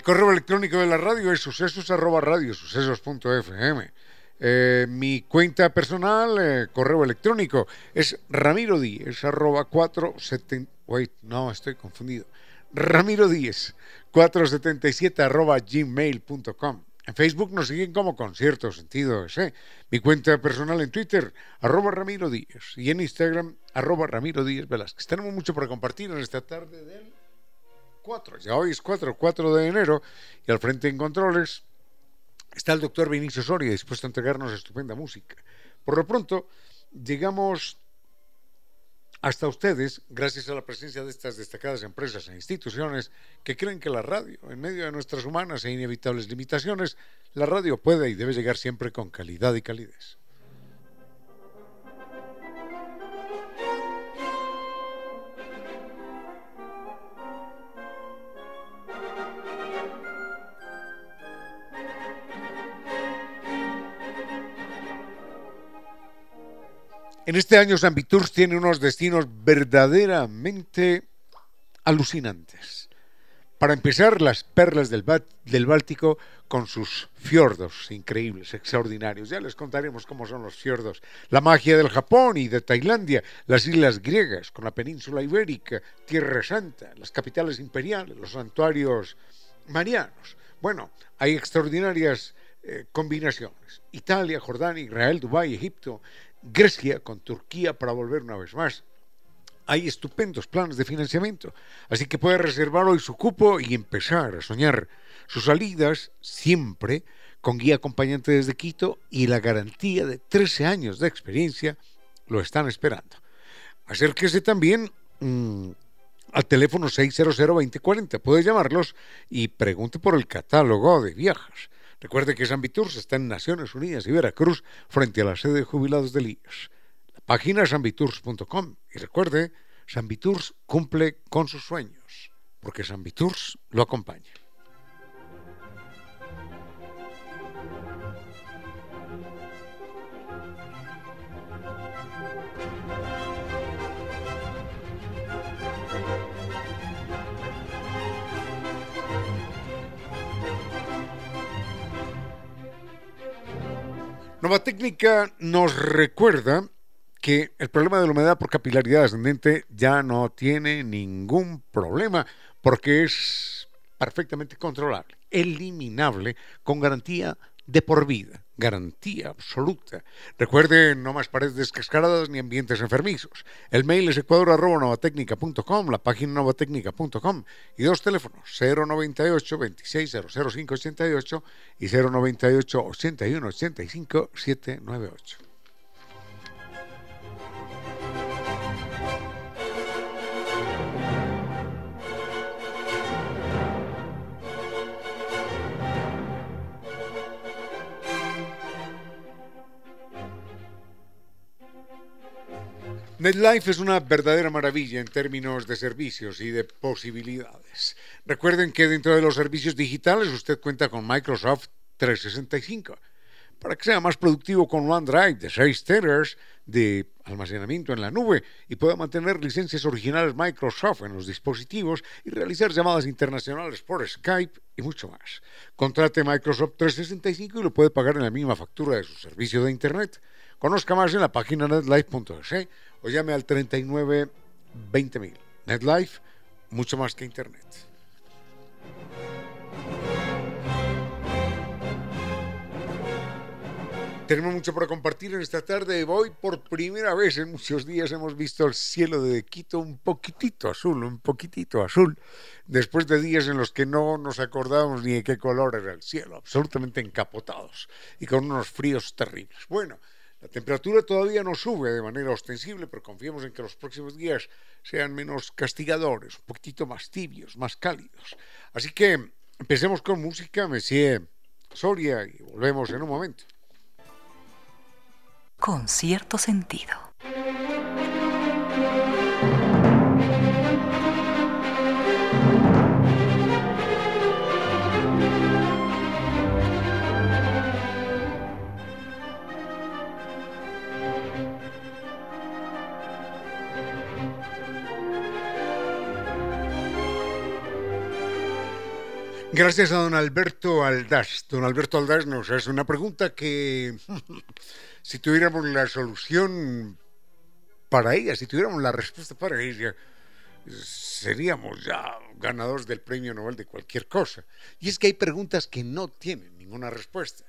El correo electrónico de la radio es sucesos arroba radio. Eh, mi cuenta personal, eh, correo electrónico, es ramiro arroba 470. Wait, no, estoy confundido. Ramiro Díez 477 arroba. En Facebook nos siguen como con cierto sentido ese. Mi cuenta personal en Twitter, arroba Ramiro Díez. Y en Instagram, arroba Ramiro Díez. Tenemos mucho para compartir en esta tarde del 4, ya hoy es 4, 4 de enero, y al frente en controles está el doctor Vinicio Soria, dispuesto a entregarnos estupenda música. Por lo pronto, llegamos hasta ustedes gracias a la presencia de estas destacadas empresas e instituciones que creen que la radio, en medio de nuestras humanas e inevitables limitaciones, la radio puede y debe llegar siempre con calidad y calidez. En este año San tiene unos destinos verdaderamente alucinantes. Para empezar, las perlas del, del, Báltico con sus fiordos increíbles, extraordinarios. Ya les contaremos cómo son los fiordos. La magia del Japón y de Tailandia, las islas griegas con la península ibérica, Tierra Santa, las capitales imperiales, los santuarios marianos. Bueno, hay extraordinarias eh, combinaciones. Italia, Jordania, Israel, Dubái, Egipto, Grecia con Turquía para volver una vez más. Hay estupendos planes de financiamiento, así que puede reservar hoy su cupo y empezar a soñar sus salidas siempre con guía acompañante desde Quito y la garantía de 13 años de experiencia lo están esperando. Acérquese también mm, al teléfono 600-2040, puede llamarlos y pregunte por el catálogo de viajes. Recuerde que San Viturs está en Naciones Unidas y Veracruz, frente a la sede de jubilados del IES. La página sanviturs.com. Y recuerde, San Viturs cumple con sus sueños, porque San Viturs lo acompaña. Nueva Técnica nos recuerda que el problema de la humedad por capilaridad ascendente ya no tiene ningún problema porque es perfectamente controlable, eliminable, con garantía de por vida, garantía absoluta. Recuerden, no más paredes descascaradas ni ambientes enfermizos. El mail es ecuador.novatecnica.com, la página novatecnica.com y dos teléfonos, 098 26 00588 y 098 81 85 798. NetLife es una verdadera maravilla en términos de servicios y de posibilidades. Recuerden que dentro de los servicios digitales usted cuenta con Microsoft 365 para que sea más productivo con OneDrive de 6 teras de almacenamiento en la nube y pueda mantener licencias originales Microsoft en los dispositivos y realizar llamadas internacionales por Skype y mucho más. Contrate Microsoft 365 y lo puede pagar en la misma factura de su servicio de Internet. Conozca más en la página netlife.es o llame al 39 20.000. NetLife, mucho más que Internet. Tenemos mucho para compartir en esta tarde. Hoy, por primera vez en muchos días, hemos visto el cielo de Quito un poquitito azul, un poquitito azul, después de días en los que no nos acordábamos ni de qué color era el cielo, absolutamente encapotados y con unos fríos terribles. Bueno, la temperatura todavía no sube de manera ostensible, pero confiamos en que los próximos días sean menos castigadores, un poquitito más tibios, más cálidos. Así que empecemos con música, Messier Soria, y volvemos en un momento. Con cierto sentido. Gracias a don Alberto Aldaz. Don Alberto Aldaz nos hace una pregunta que si tuviéramos la solución para ella, si tuviéramos la respuesta para ella, seríamos ya ganadores del premio Nobel de cualquier cosa. Y es que hay preguntas que no tienen ninguna respuesta.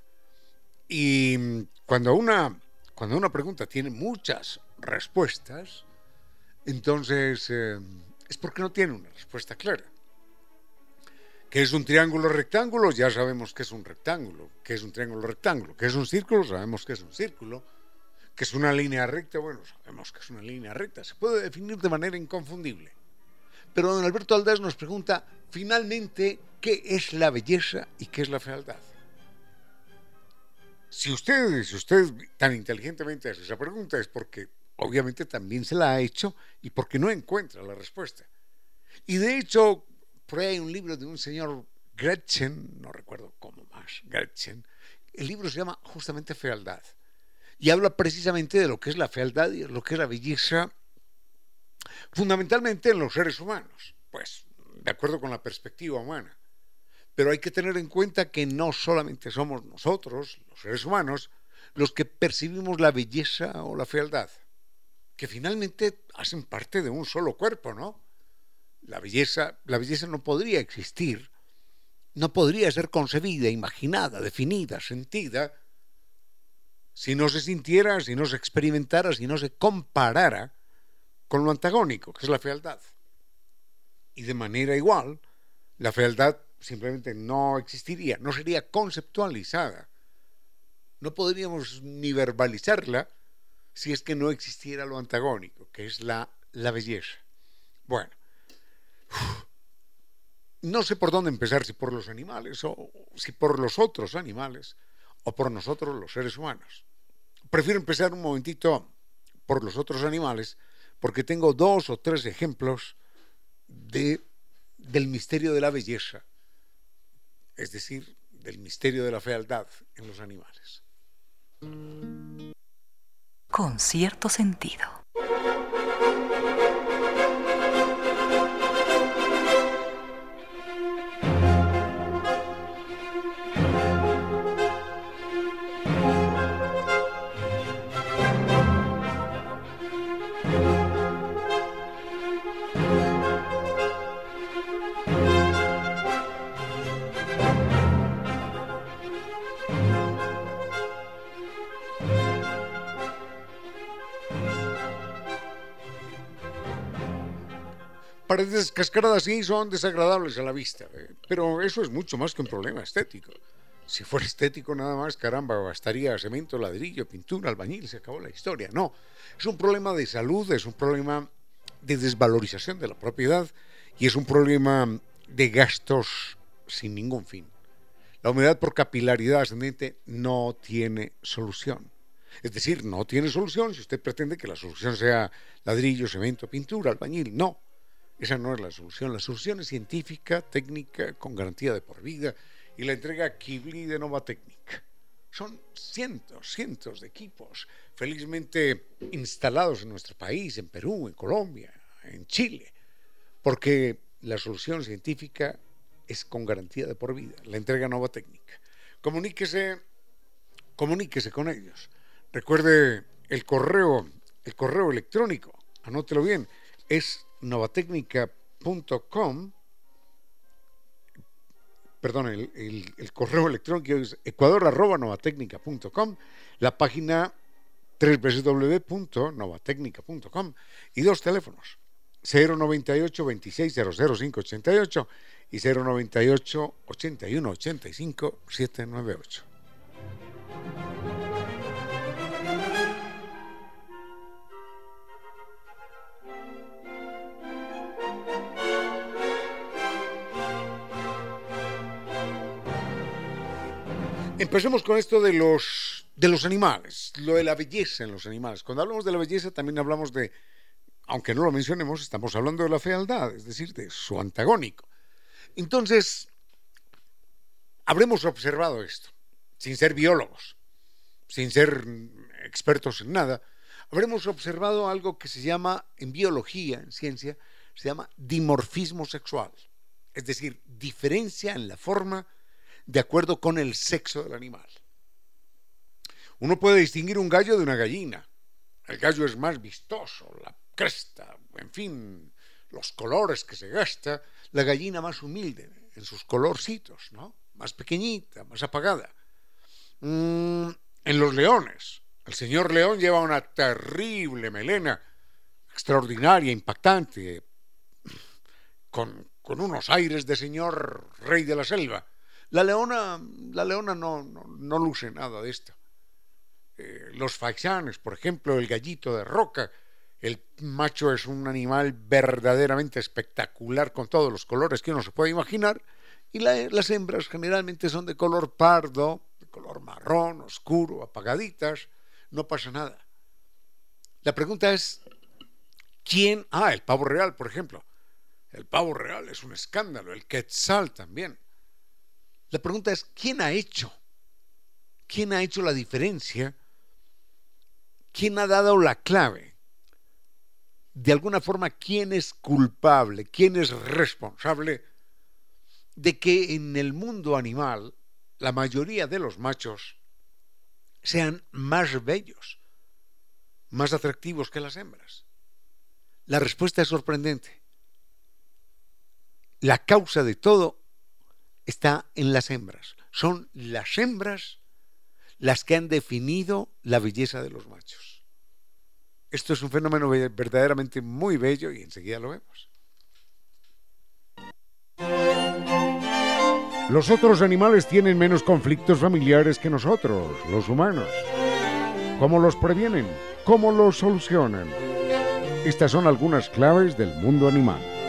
Y cuando una, cuando una pregunta tiene muchas respuestas, entonces eh, es porque no tiene una respuesta clara. ¿Qué es un triángulo rectángulo? Ya sabemos que es un rectángulo. ¿Qué es un triángulo rectángulo? ¿Qué es un círculo? Sabemos que es un círculo. ¿Qué es una línea recta? Bueno, sabemos que es una línea recta. Se puede definir de manera inconfundible. Pero don Alberto Aldaz nos pregunta, finalmente, ¿qué es la belleza y qué es la fealdad? Si usted, si usted tan inteligentemente hace esa pregunta es porque obviamente también se la ha hecho y porque no encuentra la respuesta. Y de hecho, por ahí hay un libro de un señor Gretchen, no recuerdo cómo más, Gretchen. El libro se llama justamente Fealdad. Y habla precisamente de lo que es la fealdad y lo que es la belleza, fundamentalmente en los seres humanos. Pues, de acuerdo con la perspectiva humana. Pero hay que tener en cuenta que no solamente somos nosotros, los seres humanos, los que percibimos la belleza o la fealdad, que finalmente hacen parte de un solo cuerpo, ¿no? La belleza, la belleza no podría existir, no podría ser concebida, imaginada, definida, sentida, si no se sintiera, si no se experimentara, si no se comparara con lo antagónico, que es la fealdad. Y de manera igual, la fealdad simplemente no existiría, no sería conceptualizada. No podríamos ni verbalizarla si es que no existiera lo antagónico, que es la, la belleza. Bueno, no sé por dónde empezar, si por los animales o si por los otros animales o por nosotros los seres humanos. Prefiero empezar un momentito por los otros animales porque tengo dos o tres ejemplos de, del misterio de la belleza, es decir, del misterio de la fealdad en los animales. Con cierto sentido. Paredes cascaradas sí son desagradables a la vista, eh, pero eso es mucho más que un problema estético. Si fuera estético nada más, caramba, bastaría cemento, ladrillo, pintura, albañil, se acabó la historia. No, es un problema de salud, es un problema de desvalorización de la propiedad y es un problema de gastos sin ningún fin. La humedad por capilaridad ascendente no tiene solución. Es decir, no tiene solución si usted pretende que la solución sea ladrillo, cemento, pintura, albañil. No, esa no es la solución. La solución es científica, técnica, con garantía de por vida y la entrega Kibli de Nova Técnica. Son cientos, cientos de equipos felizmente instalados en nuestro país, en Perú, en Colombia, en Chile, porque la solución científica es con garantía de por vida, la entrega Nova Técnica. Comuníquese, comuníquese con ellos. Recuerde el correo, el correo electrónico, anótelo bien, es novatecnica.com perdón, el, correo electrónico es ecuador.novatecnica.com, la página www.novatecnica.com y dos teléfonos, 098 26 588 y 098 81 85 798. Empecemos con esto de los, de los animales, lo de la belleza en los animales. Cuando hablamos de la belleza también hablamos de, aunque no lo mencionemos, estamos hablando de la fealdad, es decir, de su antagónico. Entonces, habremos observado esto, sin ser biólogos, sin ser expertos en nada, habremos observado algo que se llama, en biología, en ciencia, se llama dimorfismo sexual, es decir, diferencia en la forma de acuerdo con el sexo del animal. Uno puede distinguir un gallo de una gallina. El gallo es más vistoso, la cresta, en fin, los colores que se gasta. La gallina más humilde en sus colorcitos, ¿no? Más pequeñita, más apagada. Mm, en los leones. El señor león lleva una terrible melena, extraordinaria, impactante, con, con unos aires de señor rey de la selva. La leona, la leona no, no, luce nada de esto. Eh, los faixanes, por ejemplo, el gallito de roca, el macho es un animal verdaderamente espectacular con todos los colores que uno se puede imaginar, y las hembras generalmente son de color pardo, de color marrón, oscuro, apagaditas, no pasa nada. La pregunta es, ¿quién? Ah, el pavo real, por ejemplo. El pavo real es un escándalo, el quetzal también. La pregunta es, ¿quién ha hecho? ¿Quién ha hecho la diferencia? ¿Quién ha dado la clave? De alguna forma, ¿quién es culpable? ¿Quién es responsable de que en el mundo animal la mayoría de los machos sean más bellos, más atractivos que las hembras? La respuesta es sorprendente. La causa de todo está en las hembras. Son las hembras las que han definido la belleza de los machos. Esto es un fenómeno verdaderamente muy bello y enseguida lo vemos. Los otros animales tienen menos conflictos familiares que nosotros, los humanos. ¿Cómo los previenen? ¿Cómo los solucionan? Estas son algunas claves del mundo animal.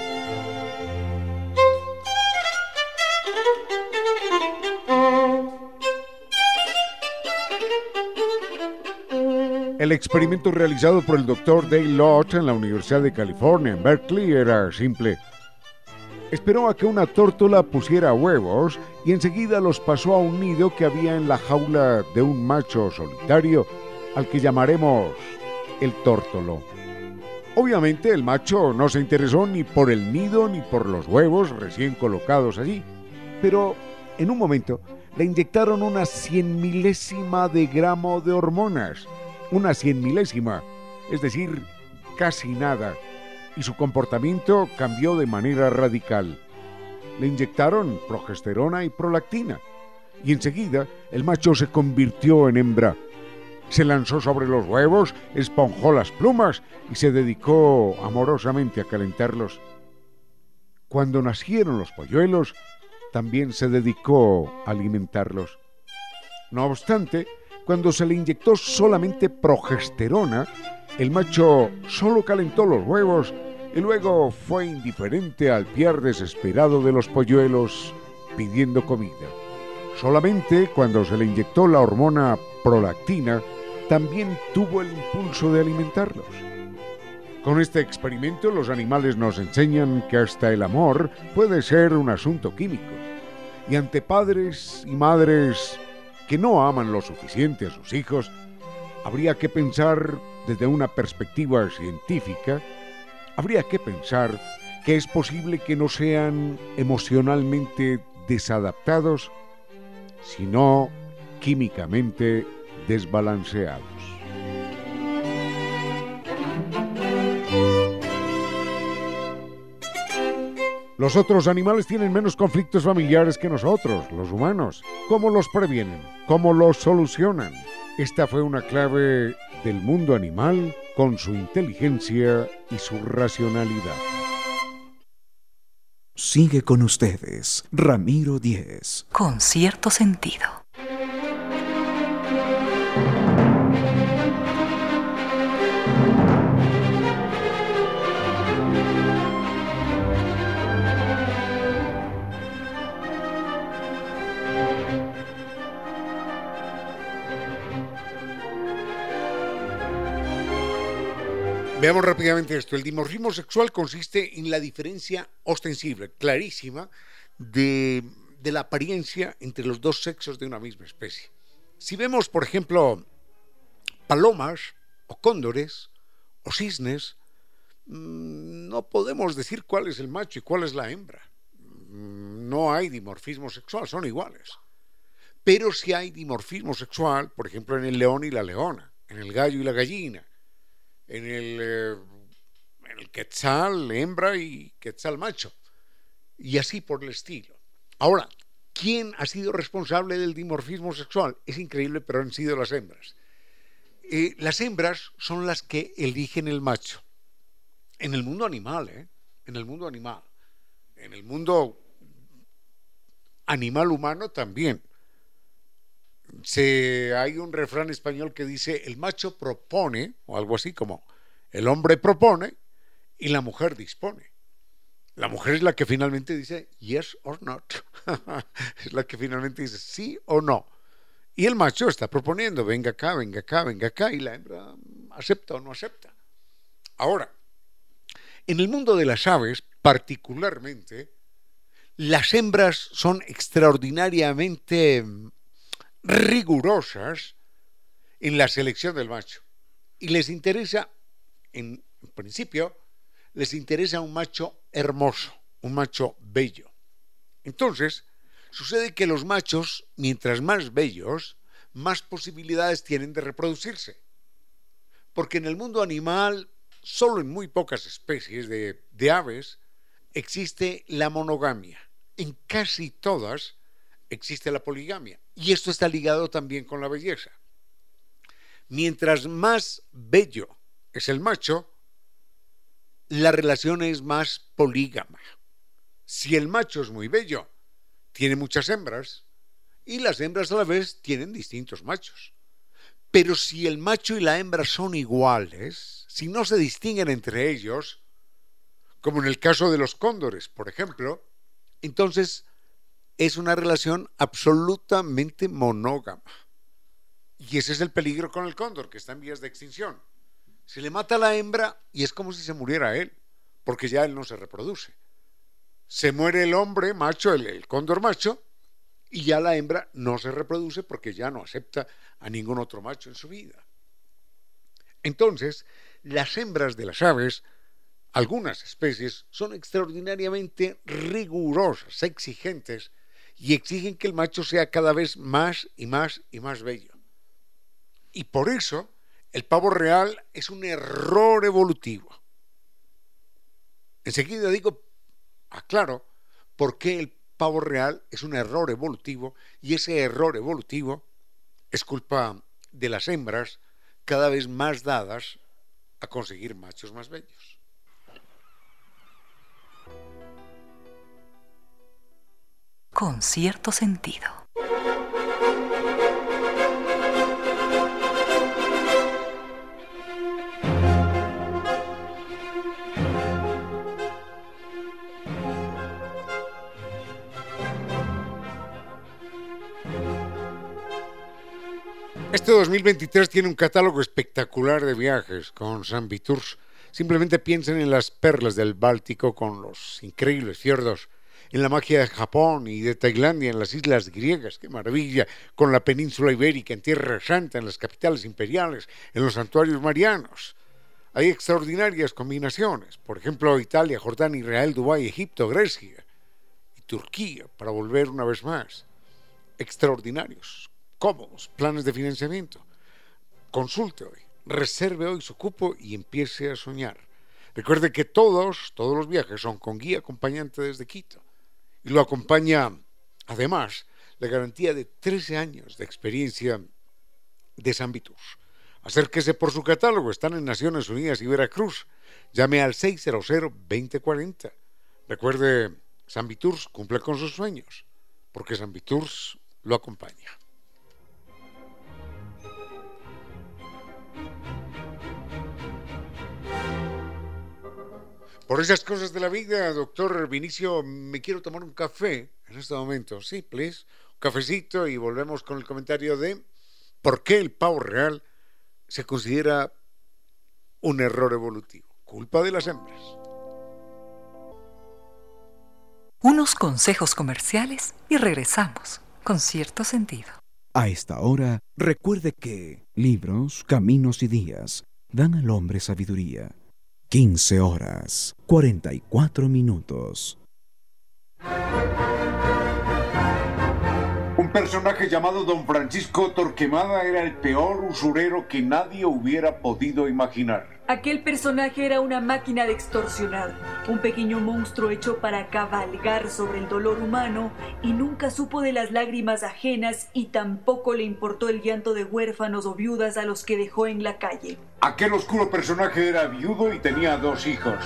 El experimento realizado por el doctor Dale Lott en la Universidad de California en Berkeley era simple. Esperó a que una tórtola pusiera huevos y enseguida los pasó a un nido que había en la jaula de un macho solitario al que llamaremos el tórtolo. Obviamente el macho no se interesó ni por el nido ni por los huevos recién colocados allí, pero en un momento le inyectaron una cien milésima de gramo de hormonas una cien milésima, es decir, casi nada, y su comportamiento cambió de manera radical. Le inyectaron progesterona y prolactina, y enseguida el macho se convirtió en hembra. Se lanzó sobre los huevos, esponjó las plumas y se dedicó amorosamente a calentarlos. Cuando nacieron los polluelos, también se dedicó a alimentarlos. No obstante, cuando se le inyectó solamente progesterona, el macho solo calentó los huevos y luego fue indiferente al piar desesperado de los polluelos pidiendo comida. Solamente cuando se le inyectó la hormona prolactina, también tuvo el impulso de alimentarlos. Con este experimento los animales nos enseñan que hasta el amor puede ser un asunto químico. Y ante padres y madres que no aman lo suficiente a sus hijos, habría que pensar desde una perspectiva científica, habría que pensar que es posible que no sean emocionalmente desadaptados, sino químicamente desbalanceados. Los otros animales tienen menos conflictos familiares que nosotros, los humanos. ¿Cómo los previenen? ¿Cómo los solucionan? Esta fue una clave del mundo animal con su inteligencia y su racionalidad. Sigue con ustedes, Ramiro Díez. Con cierto sentido. Veamos rápidamente esto. El dimorfismo sexual consiste en la diferencia ostensible, clarísima, de, la apariencia entre los dos sexos de una misma especie. Si vemos, por ejemplo, palomas o cóndores o cisnes, mm, no podemos decir cuál es el macho y cuál es la hembra. Mm, no hay dimorfismo sexual, son iguales. Pero si hay dimorfismo sexual, por ejemplo, en el león y la leona, en el gallo y la gallina, en el, eh, en el quetzal hembra y quetzal macho. Y así por el estilo. Ahora, ¿quién ha sido responsable del dimorfismo sexual? Es increíble, pero han sido las hembras. Eh, las hembras son las que eligen el macho. En el mundo animal, ¿eh? En el mundo animal. En el mundo animal humano también. Se, hay un refrán español que dice, el macho propone, o algo así como, el hombre propone y la mujer dispone. La mujer es la que finalmente dice yes or not. es la que finalmente dice sí o no. Y el macho está proponiendo, venga acá, venga acá, venga acá, y la hembra acepta o no acepta. Ahora, en el mundo de las aves, particularmente, las hembras son extraordinariamente rigurosas en la selección del macho. Y les interesa, en principio, les interesa un macho hermoso, un macho bello. Entonces, sucede que los machos, mientras más bellos, más posibilidades tienen de reproducirse. Porque en el mundo animal, solo en muy pocas especies de, de aves, existe la monogamia. En casi todas existe la poligamia. Y esto está ligado también con la belleza. Mientras más bello es el macho, la relación es más polígama. Si el macho es muy bello, tiene muchas hembras, y las hembras a la vez tienen distintos machos. Pero si el macho y la hembra son iguales, si no se distinguen entre ellos, como en el caso de los cóndores, por ejemplo, entonces es una relación absolutamente monógama. Y ese es el peligro con el cóndor, que está en vías de extinción. Se le mata a la hembra y es como si se muriera él, porque ya él no se reproduce. Se muere el hombre macho, el, cóndor macho, y ya la hembra no se reproduce porque ya no acepta a ningún otro macho en su vida. Entonces, las hembras de las aves, algunas especies, son extraordinariamente rigurosas, exigentes, y exigen que el macho sea cada vez más y más y más bello. Y por eso el pavo real es un error evolutivo. Enseguida digo, aclaro, por qué el pavo real es un error evolutivo y ese error evolutivo es culpa de las hembras cada vez más dadas a conseguir machos más bellos. Con cierto sentido. Este 2023 tiene un catálogo espectacular de viajes con San Viturs. Simplemente piensen en las perlas del Báltico con los increíbles fiordos, en la magia de Japón y de Tailandia, en las islas griegas, qué maravilla, con la península ibérica, en Tierra Santa, en las capitales imperiales, en los santuarios marianos. Hay extraordinarias combinaciones, por ejemplo, Italia, Jordania, Israel, Dubái, Egipto, Grecia y Turquía, para volver una vez más. Extraordinarios, cómodos planes de financiamiento. Consulte hoy, reserve hoy su cupo y empiece a soñar. Recuerde que todos, todos los viajes son con guía acompañante desde Quito. Y lo acompaña, además, la garantía de 13 años de experiencia de San Vitus. Acérquese por su catálogo, están en Naciones Unidas y Veracruz. Llame al 600-2040. Recuerde, San Viturs cumple con sus sueños, porque San Viturs lo acompaña. Por esas cosas de la vida, doctor Vinicio, me quiero tomar un café en este momento. Sí, please. Un cafecito y volvemos con el comentario de por qué el pavo real se considera un error evolutivo. Culpa de las hembras. Unos consejos comerciales y regresamos con cierto sentido. A esta hora, recuerde que libros, caminos y días dan al hombre sabiduría 15 horas 44 minutos. Un personaje llamado Don Francisco Torquemada era el peor usurero que nadie hubiera podido imaginar. Aquel personaje era una máquina de extorsionar, un pequeño monstruo hecho para cabalgar sobre el dolor humano y nunca supo de las lágrimas ajenas y tampoco le importó el llanto de huérfanos o viudas a los que dejó en la calle. Aquel oscuro personaje era viudo y tenía dos hijos.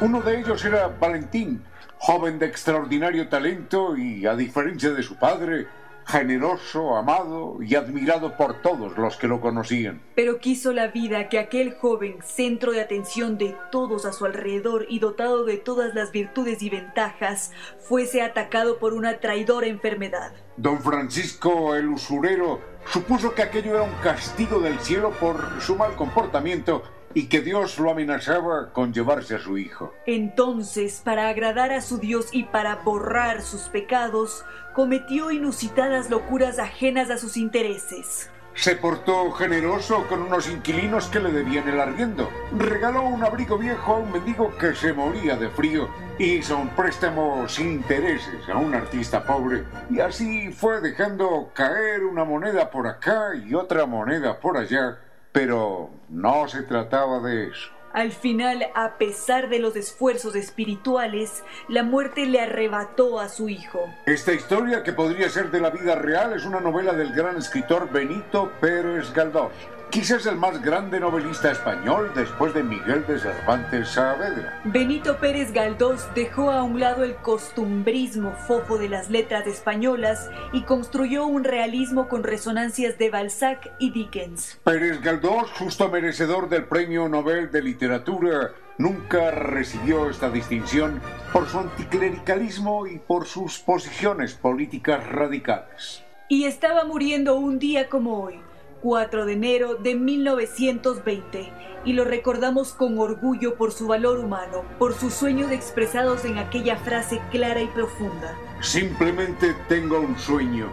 Uno de ellos era Valentín, joven de extraordinario talento y, a diferencia de su padre, generoso, amado y admirado por todos los que lo conocían. Pero quiso la vida que aquel joven, centro de atención de todos a su alrededor y dotado de todas las virtudes y ventajas, fuese atacado por una traidora enfermedad. Don Francisco el usurero supuso que aquello era un castigo del cielo por su mal comportamiento y que Dios lo amenazaba con llevarse a su hijo. Entonces, para agradar a su Dios y para borrar sus pecados, cometió inusitadas locuras ajenas a sus intereses. Se portó generoso con unos inquilinos que le debían el arriendo. Regaló un abrigo viejo a un mendigo que se moría de frío. Hizo un préstamo sin intereses a un artista pobre. Y así fue dejando caer una moneda por acá y otra moneda por allá pero no se trataba de eso. Al final, a pesar de los esfuerzos espirituales, la muerte le arrebató a su hijo. Esta historia, que podría ser de la vida real, es una novela del gran escritor Benito Pérez Galdós quizás el más grande novelista español después de Miguel de Cervantes Saavedra. Benito Pérez Galdós dejó a un lado el costumbrismo fofo de las letras españolas y construyó un realismo con resonancias de Balzac y Dickens. Pérez Galdós, justo merecedor del Premio Nobel de Literatura, nunca recibió esta distinción por su anticlericalismo y por sus posiciones políticas radicales. Y estaba muriendo un día como hoy 4 de enero de 1920 y lo recordamos con orgullo por su valor humano, por sus sueños expresados en aquella frase clara y profunda. Simplemente tengo un sueño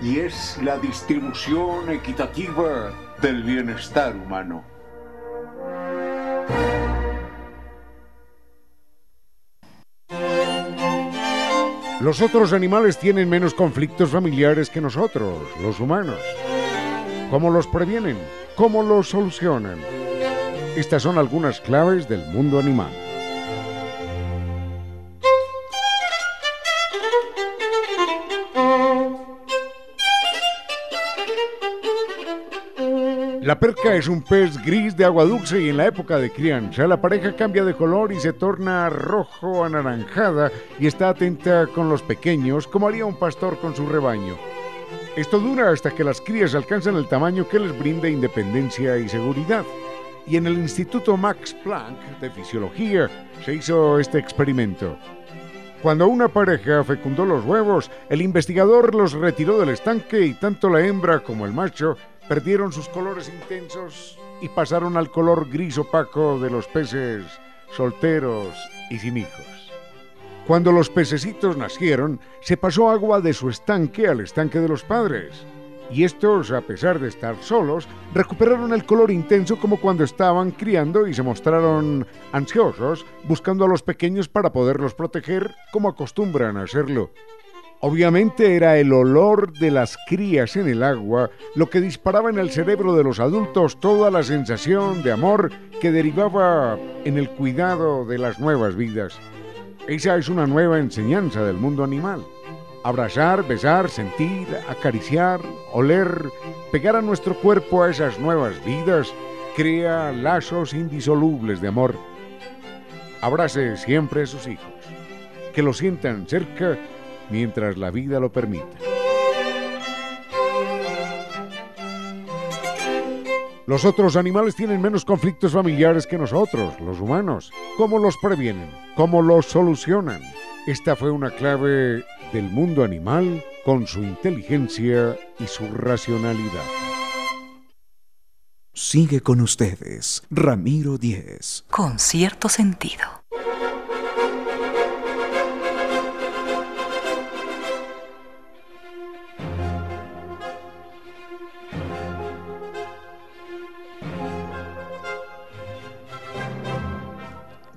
y es la distribución equitativa del bienestar humano. Los otros animales tienen menos conflictos familiares que nosotros, los humanos. ¿Cómo los previenen? ¿Cómo los solucionan? Estas son algunas claves del mundo animal. La perca es un pez gris de agua dulce y en la época de crianza la pareja cambia de color y se torna rojo anaranjada y está atenta con los pequeños como haría un pastor con su rebaño. Esto dura hasta que las crías alcanzan el tamaño que les brinde independencia y seguridad. Y en el Instituto Max Planck de Fisiología se hizo este experimento. Cuando una pareja fecundó los huevos, el investigador los retiró del estanque y tanto la hembra como el macho perdieron sus colores intensos y pasaron al color gris opaco de los peces solteros y sin hijos. Cuando los pececitos nacieron, se pasó agua de su estanque al estanque de los padres. Y estos, a pesar de estar solos, recuperaron el color intenso como cuando estaban criando y se mostraron ansiosos, buscando a los pequeños para poderlos proteger como acostumbran a hacerlo. Obviamente era el olor de las crías en el agua lo que disparaba en el cerebro de los adultos toda la sensación de amor que derivaba en el cuidado de las nuevas vidas. Esa es una nueva enseñanza del mundo animal. Abrazar, besar, sentir, acariciar, oler, pegar a nuestro cuerpo a esas nuevas vidas, crea lazos indisolubles de amor. Abrace siempre a sus hijos, que lo sientan cerca mientras la vida lo permita. Los otros animales tienen menos conflictos familiares que nosotros, los humanos. ¿Cómo los previenen? ¿Cómo los solucionan? Esta fue una clave del mundo animal con su inteligencia y su racionalidad. Sigue con ustedes, Ramiro Díez. Con cierto sentido.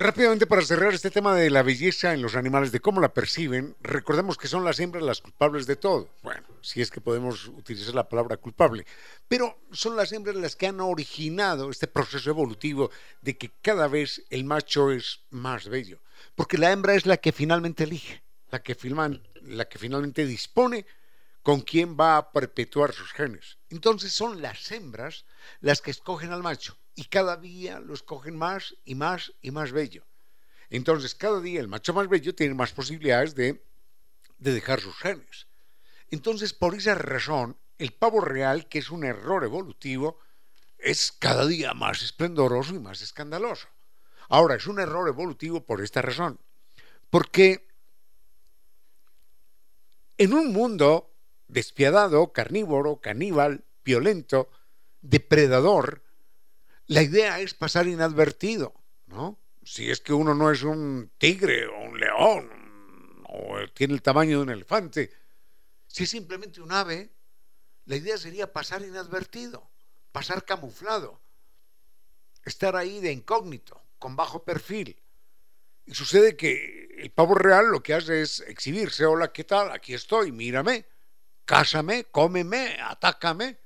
Rápidamente para cerrar este tema de la belleza en los animales, de cómo la perciben, recordemos que son las hembras las culpables de todo. Bueno, si es que podemos utilizar la palabra culpable, pero son las hembras las que han originado este proceso evolutivo de que cada vez el macho es más bello, porque la hembra es la que finalmente elige, la que, la que finalmente dispone con quién va a perpetuar sus genes. Entonces son las hembras las que escogen al macho y cada día lo escogen más y más y más bello. Entonces, cada día el macho más bello tiene más posibilidades de, de dejar sus genes. Entonces, por esa razón, el pavo real, que es un error evolutivo, es cada día más esplendoroso y más escandaloso. Ahora, es un error evolutivo por esta razón. Porque en un mundo despiadado, carnívoro, caníbal, violento, depredador, la idea es pasar inadvertido, ¿no? Si es que uno no es un tigre o un león o tiene el tamaño de un elefante, si es simplemente un ave, la idea sería pasar inadvertido, pasar camuflado, estar ahí de incógnito, con bajo perfil. Y sucede que el pavo real lo que hace es exhibirse, hola, ¿qué tal? Aquí estoy, mírame, cásame, cómeme, atácame.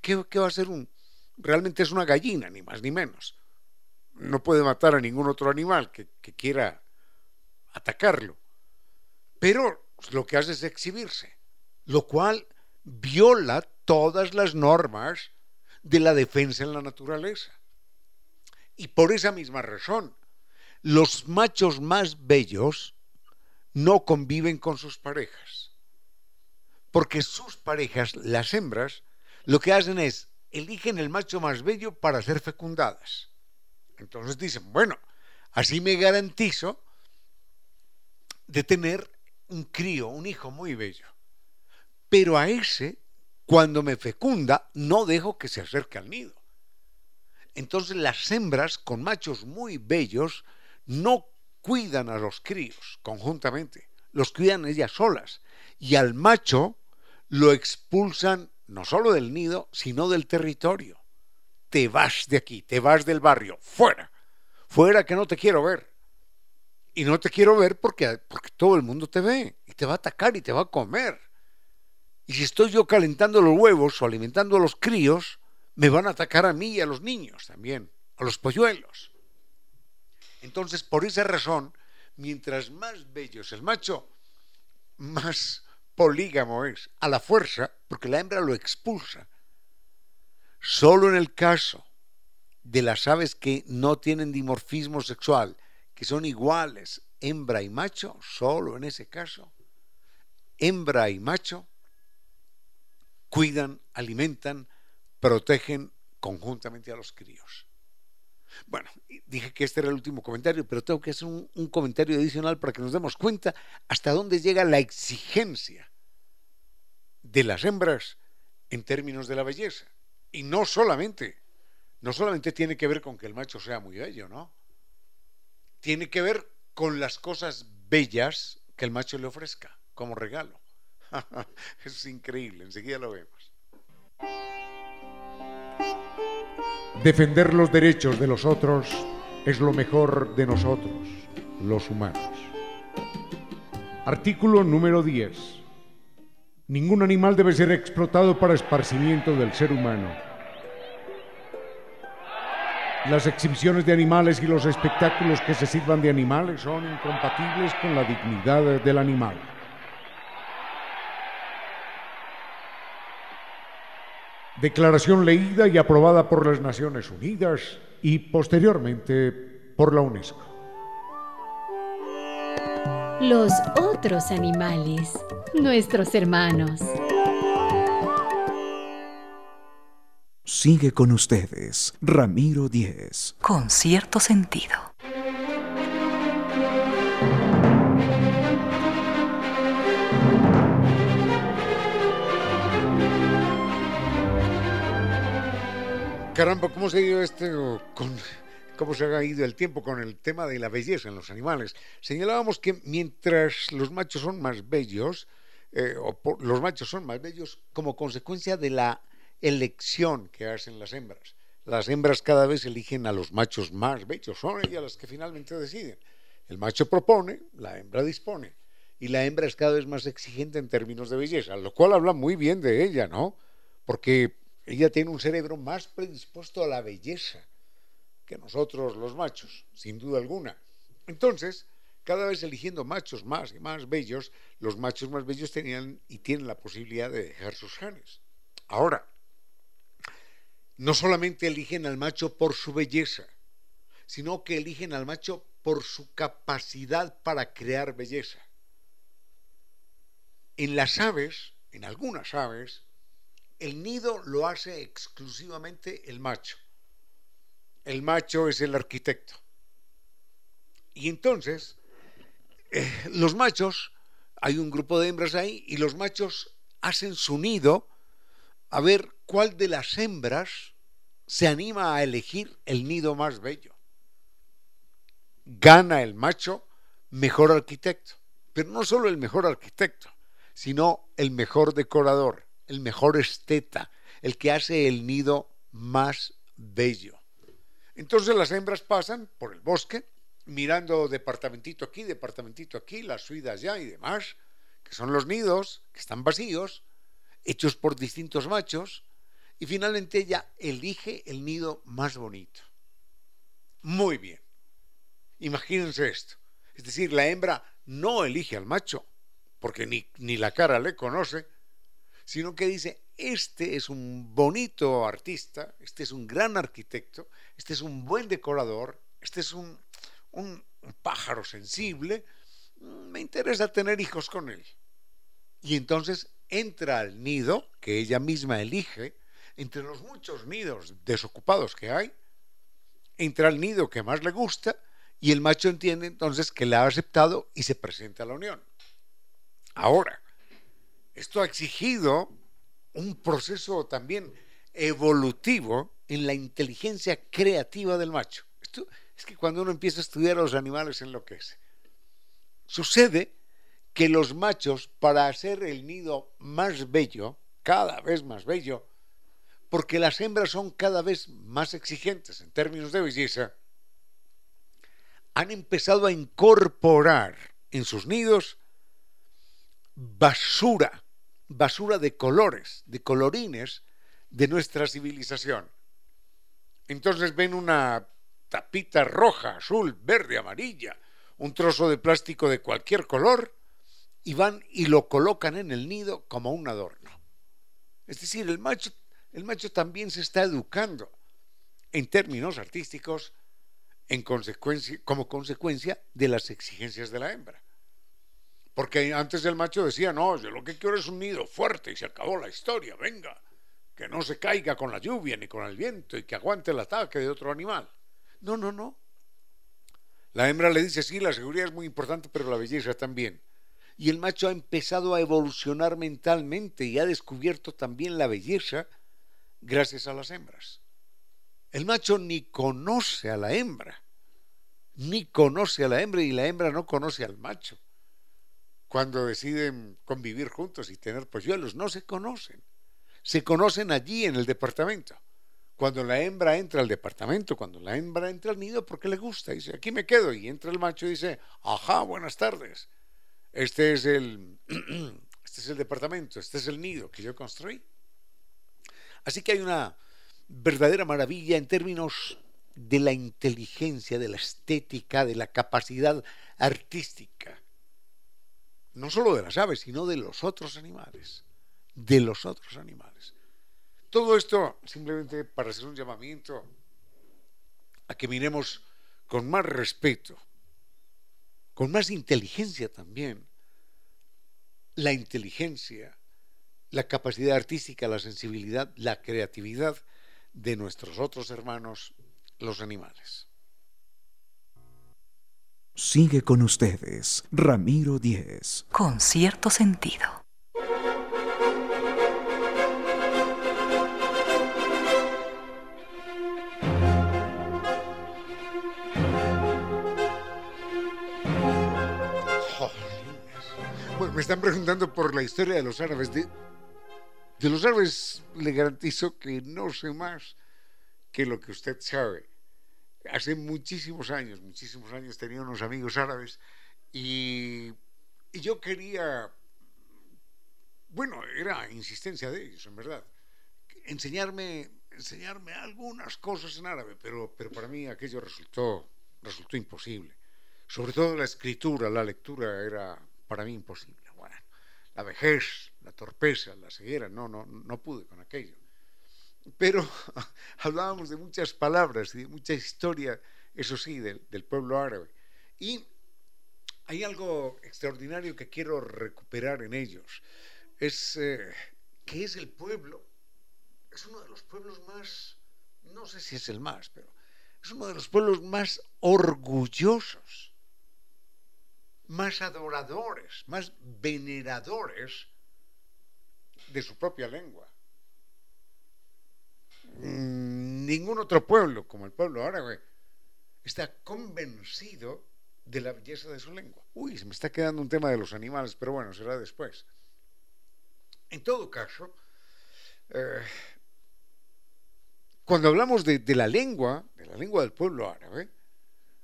¿Qué, qué va a ser un, realmente es una gallina, ni más ni menos. No puede matar a ningún otro animal que, quiera atacarlo. Pero lo que hace es exhibirse, lo cual viola todas las normas de la defensa en la naturaleza. Y por esa misma razón, los machos más bellos no conviven con sus parejas. Porque sus parejas, las hembras, lo que hacen es eligen el macho más bello para ser fecundadas. Entonces dicen, bueno, así me garantizo de tener un crío, un hijo muy bello. Pero a ese, cuando me fecunda, no dejo que se acerque al nido. Entonces las hembras con machos muy bellos no cuidan a los críos conjuntamente, los cuidan ellas solas. Y al macho lo expulsan no solo del nido, sino del territorio. Te vas de aquí, te vas del barrio, fuera, fuera que no te quiero ver. Y no te quiero ver porque, porque todo el mundo te ve y te va a atacar y te va a comer. Y si estoy yo calentando los huevos o alimentando a los críos, me van a atacar a mí y a los niños también, a los polluelos. Entonces, por esa razón, mientras más bello es el macho, más polígamo es a la fuerza porque la hembra lo expulsa. Solo en el caso de las aves que no tienen dimorfismo sexual, que son iguales hembra y macho, solo en ese caso, hembra y macho cuidan, alimentan, protegen conjuntamente a los críos. Bueno, dije que este era el último comentario, pero tengo que hacer un, comentario adicional para que nos demos cuenta hasta dónde llega la exigencia de las hembras en términos de la belleza. Y no solamente, no solamente tiene que ver con que el macho sea muy bello, ¿no? Tiene que ver con las cosas bellas que el macho le ofrezca como regalo. es increíble, enseguida lo vemos. Defender los derechos de los otros es lo mejor de nosotros, los humanos. Artículo número 10. Ningún animal debe ser explotado para esparcimiento del ser humano. Las exhibiciones de animales y los espectáculos que se sirvan de animales son incompatibles con la dignidad del animal. Declaración leída y aprobada por las Naciones Unidas y posteriormente por la UNESCO. Los otros animales, nuestros hermanos. Sigue con ustedes, Ramiro Díez. Con cierto sentido. Caramba, ¿cómo se este cómo se ha ido el tiempo con el tema de la belleza en los animales? Señalábamos que mientras los machos son más bellos, eh, los machos son más bellos como consecuencia de la elección que hacen las hembras. Las hembras cada vez eligen a los machos más bellos, son ellas las que finalmente deciden. El macho propone, la hembra dispone, y la hembra es cada vez más exigente en términos de belleza, lo cual habla muy bien de ella, ¿no? Porque ella tiene un cerebro más predispuesto a la belleza que nosotros los machos, sin duda alguna. Entonces, cada vez eligiendo machos más y más bellos, los machos más bellos tenían y tienen la posibilidad de dejar sus genes. Ahora, no solamente eligen al macho por su belleza, sino que eligen al macho por su capacidad para crear belleza. En las aves, en algunas aves, el nido lo hace exclusivamente el macho. El macho es el arquitecto. Y entonces, eh, los machos, hay un grupo de hembras ahí, y los machos hacen su nido a ver cuál de las hembras se anima a elegir el nido más bello. Gana el macho mejor arquitecto, pero no solo el mejor arquitecto, sino el mejor decorador el mejor esteta, el que hace el nido más bello. Entonces las hembras pasan por el bosque, mirando departamentito aquí, departamentito aquí, las suidas allá y demás, que son los nidos, que están vacíos, hechos por distintos machos, y finalmente ella elige el nido más bonito. Muy bien. Imagínense esto. Es decir, la hembra no elige al macho, porque ni, ni la cara le conoce, sino que dice, este es un bonito artista, este es un gran arquitecto, este es un buen decorador, este es un, un, pájaro sensible, mm, me interesa tener hijos con él. Y entonces entra al nido que ella misma elige, entre los muchos nidos desocupados que hay, entra al nido que más le gusta y el macho entiende entonces que la ha aceptado y se presenta a la unión. Ahora, esto ha exigido un proceso también evolutivo en la inteligencia creativa del macho. Es que cuando uno empieza a estudiar a los animales enloquece. Sucede que los machos, para hacer el nido más bello, cada vez más bello, porque las hembras son cada vez más exigentes en términos de belleza, han empezado a incorporar en sus nidos basura basura de colores, de colorines de nuestra civilización. Entonces ven una tapita roja, azul, verde, amarilla, un trozo de plástico de cualquier color y van y lo colocan en el nido como un adorno. Es decir, el macho, el macho también se está educando en términos artísticos en consecuencia, como consecuencia de las exigencias de la hembra. Porque antes el macho decía, no, yo lo que quiero es un nido fuerte y se acabó la historia, venga, que no se caiga con la lluvia ni con el viento y que aguante el ataque de otro animal. No, no, no. La hembra le dice, sí, la seguridad es muy importante, pero la belleza también. Y el macho ha empezado a evolucionar mentalmente y ha descubierto también la belleza gracias a las hembras. El macho ni conoce a la hembra, ni conoce a la hembra y la hembra no conoce al macho. Cuando deciden convivir juntos y tener polluelos, no se conocen. Se conocen allí en el departamento. Cuando la hembra entra al departamento, cuando la hembra entra al nido, porque le gusta, dice, aquí me quedo. Y entra el macho y dice, ajá, buenas tardes. Este es el, este es el departamento, este es el nido que yo construí. Así que hay una verdadera maravilla en términos de la inteligencia, de la estética, de la capacidad artística. No solo de las aves, sino de los otros animales. De los otros animales. Todo esto simplemente para hacer un llamamiento a que miremos con más respeto, con más inteligencia también, la inteligencia, la capacidad artística, la sensibilidad, la creatividad de nuestros otros hermanos, los animales. Sigue con ustedes, Ramiro Díez. Con cierto sentido. me están preguntando por la historia de los árabes. De, de los árabes le garantizo que no sé más que lo que usted sabe. Hace muchísimos años, muchísimos años tenía unos amigos árabes y, yo quería, bueno, era insistencia de ellos, en verdad, enseñarme, enseñarme algunas cosas en árabe, pero, pero para mí aquello resultó, resultó imposible. Sobre todo la escritura, la lectura era para mí imposible la vejez, la torpeza, la ceguera, no, no, no pude con aquello. Pero hablábamos de muchas palabras y de mucha historia, eso sí, del, pueblo árabe. Y hay algo extraordinario que quiero recuperar en ellos. Es eh, que es el pueblo, es uno de los pueblos más, no sé si es el más, pero es uno de los pueblos más orgullosos más adoradores, más veneradores de su propia lengua. Mm, ningún otro pueblo, como el pueblo árabe, está convencido de la belleza de su lengua. Uy, se me está quedando un tema de los animales, pero bueno, será después. En todo caso, eh, cuando hablamos de, la lengua, de la lengua del pueblo árabe,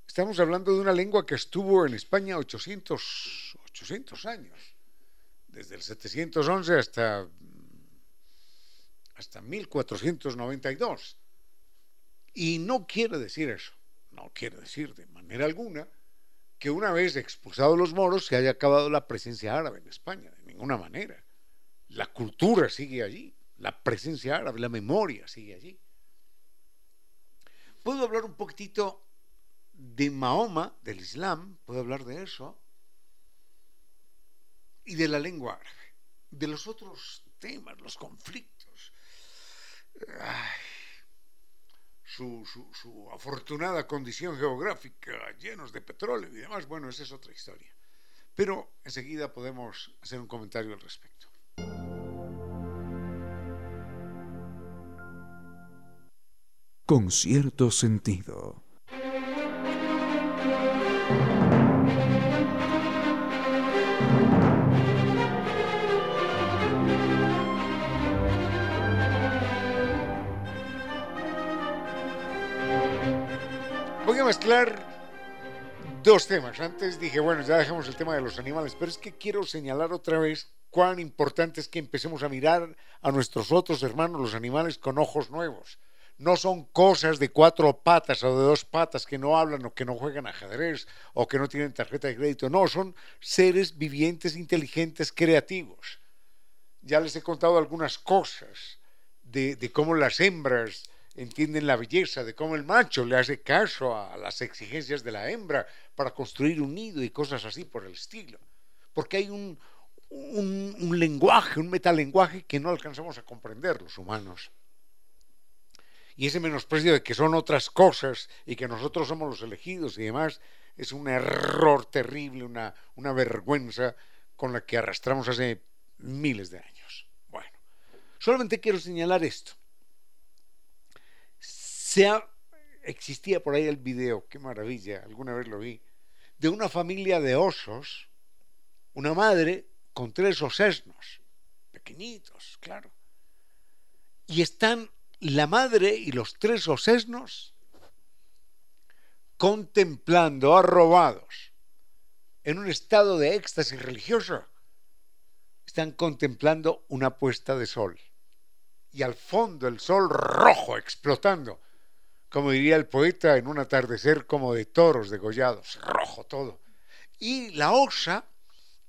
Estamos hablando de una lengua que estuvo en España 800, 800 años, desde el 711 hasta, hasta 1492. Y no quiere decir eso, no quiere decir de manera alguna que una vez expulsados los moros se haya acabado la presencia árabe en España, de ninguna manera. La cultura sigue allí, la presencia árabe, la memoria sigue allí. Puedo hablar un poquitito de Mahoma, del Islam, puedo hablar de eso, y de la lengua árabe, de los otros temas, los conflictos, su, su, afortunada condición geográfica, llenos de petróleo y demás, bueno, esa es otra historia. Pero enseguida podemos hacer un comentario al respecto. Con cierto sentido. Voy a mezclar dos temas. Antes dije, bueno, ya dejamos el tema de los animales, pero es que quiero señalar otra vez cuán importante es que empecemos a mirar a nuestros otros hermanos, los animales, con ojos nuevos. No son cosas de cuatro patas o de dos patas que no hablan o que no juegan ajedrez o que no tienen tarjeta de crédito. No, son seres vivientes, inteligentes, creativos. Ya les he contado algunas cosas de, de cómo las hembras entienden la belleza de cómo el macho le hace caso a las exigencias de la hembra para construir un nido y cosas así por el estilo. Porque hay un, un, lenguaje, un metalenguaje que no alcanzamos a comprender los humanos. Y ese menosprecio de que son otras cosas y que nosotros somos los elegidos y demás es un error terrible, una, una vergüenza con la que arrastramos hace miles de años. Bueno, solamente quiero señalar esto Se existía por ahí el video, qué maravilla, alguna vez lo vi, de una familia de osos, una madre con tres osesnos, pequeñitos, claro. Y están la madre y los tres osesnos contemplando, arrobados, en un estado de éxtasis religioso, están contemplando una puesta de sol. Y al fondo el sol rojo explotando, como diría el poeta en un atardecer como de toros degollados, rojo todo. Y la osa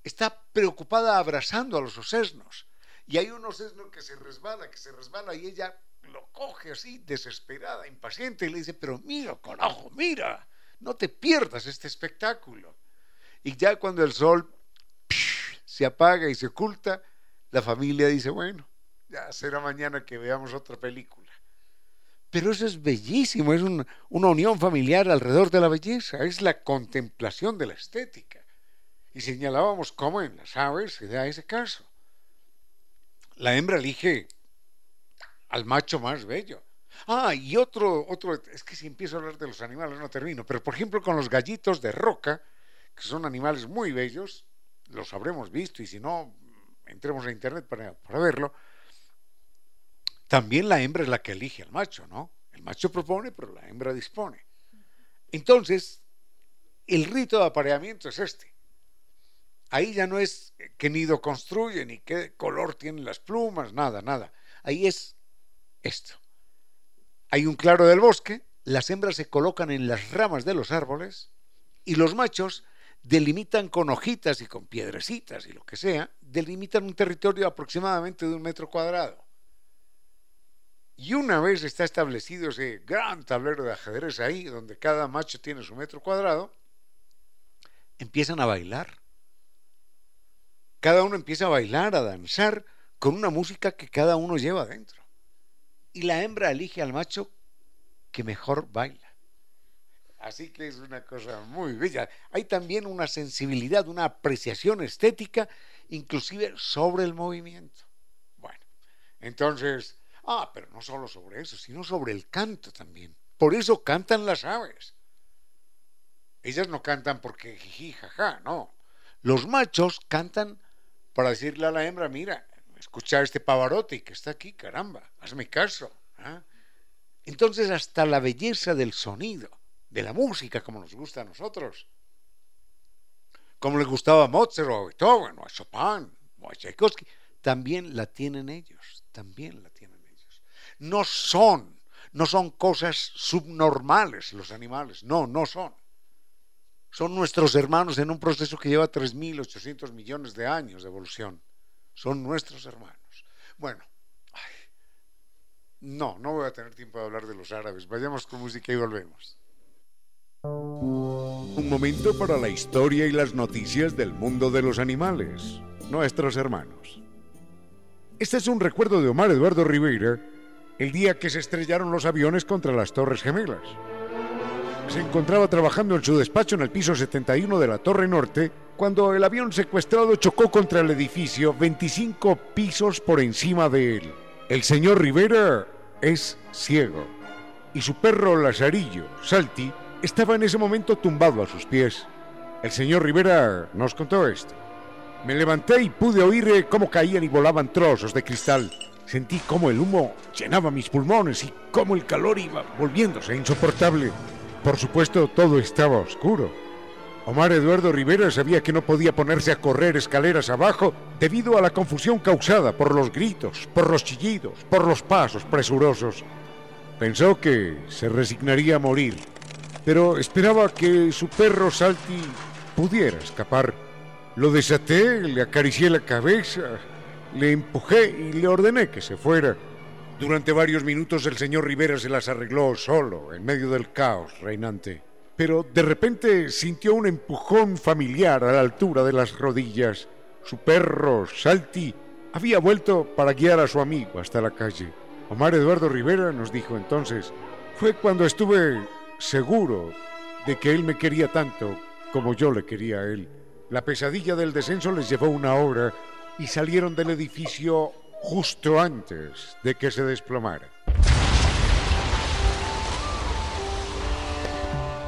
está preocupada abrazando a los osesnos. Y hay un osesno que se resbala, que se resbala y ella lo coge así, desesperada, impaciente, y le dice, pero mira, carajo, mira, no te pierdas este espectáculo. Y ya cuando el sol se apaga y se oculta, la familia dice, bueno, ya será mañana que veamos otra película. Pero eso es bellísimo, es una unión familiar alrededor de la belleza, es la contemplación de la estética. Y señalábamos cómo en las aves se da ese caso. La hembra elige al macho más bello. Ah, y otro, otro, es que si empiezo a hablar de los animales no termino, pero por ejemplo con los gallitos de roca, que son animales muy bellos, los habremos visto y si no, entremos a internet para, para verlo, también la hembra es la que elige al macho, ¿no? El macho propone, pero la hembra dispone. Entonces, el rito de apareamiento es este. Ahí ya no es qué nido construye, ni qué color tienen las plumas, nada, nada. Ahí es esto. Hay un claro del bosque, las hembras se colocan en las ramas de los árboles y los machos delimitan con hojitas y con piedrecitas y lo que sea, delimitan un territorio aproximadamente de un metro cuadrado. Y una vez está establecido ese gran tablero de ajedrez ahí, donde cada macho tiene su metro cuadrado, empiezan a bailar. Cada uno empieza a bailar, a danzar, con una música que cada uno lleva dentro. Y la hembra elige al macho que mejor baila. Así que es una cosa muy bella. Hay también una sensibilidad, una apreciación estética, inclusive sobre el movimiento. Bueno, entonces, ah, pero no solo sobre eso, sino sobre el canto también. Por eso cantan las aves. Ellas no cantan porque jiji, jaja, no. Los machos cantan para decirle a la hembra, mira, escucha este pavarotti que está aquí, caramba, hazme caso. ¿ah? Entonces hasta la belleza del sonido de la música como nos gusta a nosotros. Como les gustaba a Mozart o a Beethoven o a Chopin o a Tchaikovsky, también la tienen ellos, también la tienen. No son, no son cosas subnormales los animales, no, no son. Son nuestros hermanos en un proceso que lleva 3.800 millones de años de evolución. Son nuestros hermanos. Bueno, no, no voy a tener tiempo de hablar de los árabes. Vayamos con música y volvemos. Un momento para la historia y las noticias del mundo de los animales, nuestros hermanos. Este es un recuerdo de Omar Eduardo Rivera, el día que se estrellaron los aviones contra las Torres Gemelas. Se encontraba trabajando en su despacho en el piso 71 de la Torre Norte cuando el avión secuestrado chocó contra el edificio 25 pisos por encima de él. El señor Rivera es ciego y su perro Lazarillo, Salti, estaba en ese momento tumbado a sus pies. El señor Rivera nos contó esto. Me levanté y pude oír cómo caían y volaban trozos de cristal. Sentí cómo el humo llenaba mis pulmones y cómo el calor iba volviéndose insoportable. Por supuesto, todo estaba oscuro. Omar Eduardo Rivera sabía que no podía ponerse a correr escaleras abajo debido a la confusión causada por los gritos, por los chillidos, por los pasos presurosos. Pensó que se resignaría a morir pero esperaba que su perro Salti pudiera escapar. Lo desaté, le acaricié la cabeza, le empujé y le ordené que se fuera. Durante varios minutos el señor Rivera se las arregló solo, en medio del caos reinante. Pero de repente sintió un empujón familiar a la altura de las rodillas. Su perro, Salti, había vuelto para guiar a su amigo hasta la calle. Omar Eduardo Rivera nos dijo entonces, fue cuando estuve seguro de que él me quería tanto como yo le quería a él. La pesadilla del descenso les llevó una hora y salieron del edificio justo antes de que se desplomara.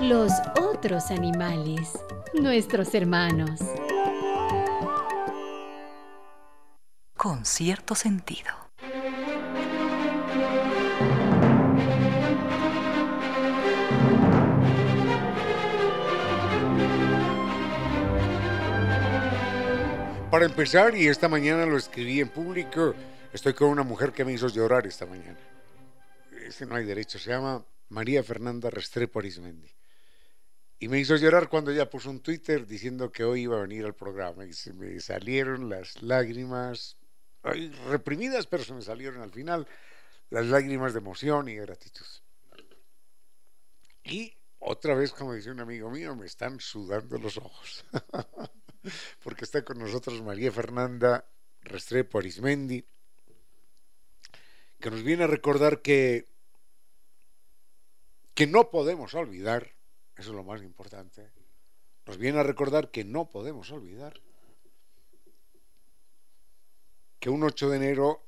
Los otros animales, nuestros hermanos. Con cierto sentido. Para empezar, y esta mañana lo escribí en público, estoy con una mujer que me hizo llorar esta mañana. Este no hay derecho, se llama María Fernanda Restrepo Arismendi. Y me hizo llorar cuando ella puso un Twitter diciendo que hoy iba a venir al programa. Y se me salieron las lágrimas, reprimidas, pero se me salieron al final las lágrimas de emoción y gratitud. Y otra vez, como dice un amigo mío, me están sudando los ojos. porque está con nosotros María Fernanda Restrepo Arismendi, que nos viene a recordar que, que no podemos olvidar, eso es lo más importante, nos viene a recordar que no podemos olvidar que un 8 de enero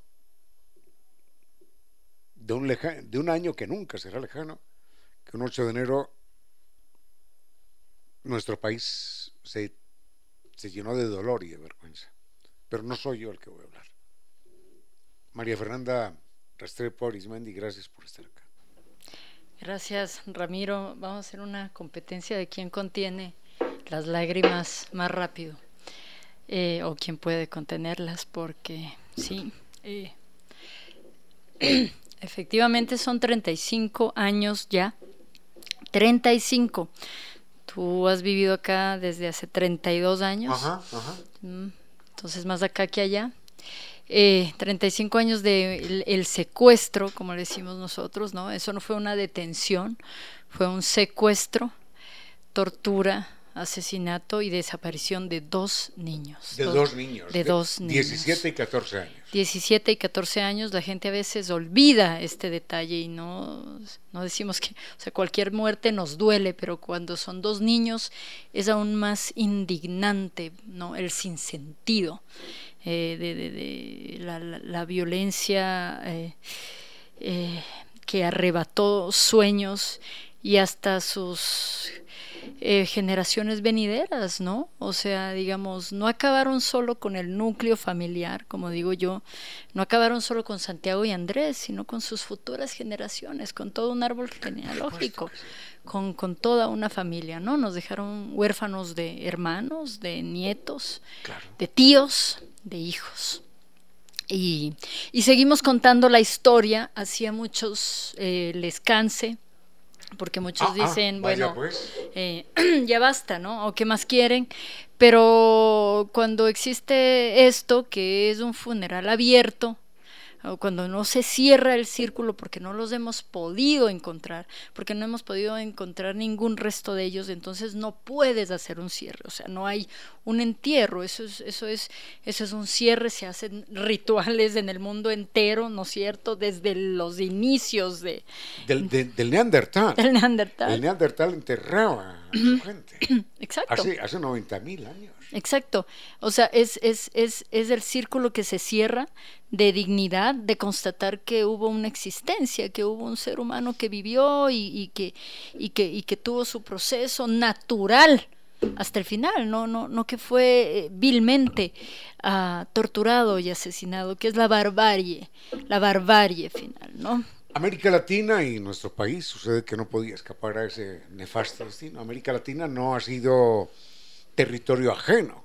de un, de un año que nunca será lejano, que un 8 de enero nuestro país se se llenó de dolor y de vergüenza. Pero no soy yo el que voy a hablar. María Fernanda Restrepo Arismendi, gracias por estar acá. Gracias, Ramiro. Vamos a hacer una competencia de quién contiene las lágrimas más rápido eh, o quién puede contenerlas, porque sí, eh, efectivamente son 35 años ya. 35 Tú has vivido acá desde hace 32 años. Ajá, ajá. Mm, entonces, más acá que allá. Eh, 35 años de el, secuestro, como le decimos nosotros, ¿no? Eso no fue una detención, fue un secuestro, tortura, asesinato y desaparición de dos niños. De dos, niños. De, dos niños. 17 y 14 años. 17 y 14 años, la gente a veces olvida este detalle y no, no decimos que, o sea, cualquier muerte nos duele, pero cuando son dos niños es aún más indignante, ¿no? El sinsentido eh, de, de, la, violencia eh, eh, que arrebató sueños y hasta sus eh, generaciones venideras, ¿no? O sea, digamos, no acabaron solo con el núcleo familiar, como digo yo, no acabaron solo con Santiago y Andrés, sino con sus futuras generaciones, con todo un árbol genealógico, con, con toda una familia, ¿no? Nos dejaron huérfanos de hermanos, de nietos, de tíos, de hijos. Y, y, seguimos contando la historia, hacía muchos eh, les canse, porque muchos ah, ah, dicen, bueno, pues. eh, ya basta, ¿no? O qué más quieren. Pero cuando existe esto, que es un funeral abierto, cuando no se cierra el círculo porque no los hemos podido encontrar, porque no hemos podido encontrar ningún resto de ellos, entonces no puedes hacer un cierre, o sea, no hay un entierro, eso es, eso es, eso es un cierre, se hacen rituales en el mundo entero, ¿no es cierto? Desde los inicios de... Del, del Neandertal. Del Neandertal. El Neandertal enterraba a su gente. Exacto. Hace, hace 90 mil años. Exacto. O sea, es, es, es, es el círculo que se cierra de dignidad, de constatar que hubo una existencia, que hubo un ser humano que vivió y, que, y, que, y que tuvo su proceso natural hasta el final, no, no, no que fue eh, vilmente uh, torturado y asesinado, que es la barbarie, la barbarie final, ¿no? América Latina y nuestro país sucede que no podía escapar a ese nefasto destino. América Latina no ha sido territorio ajeno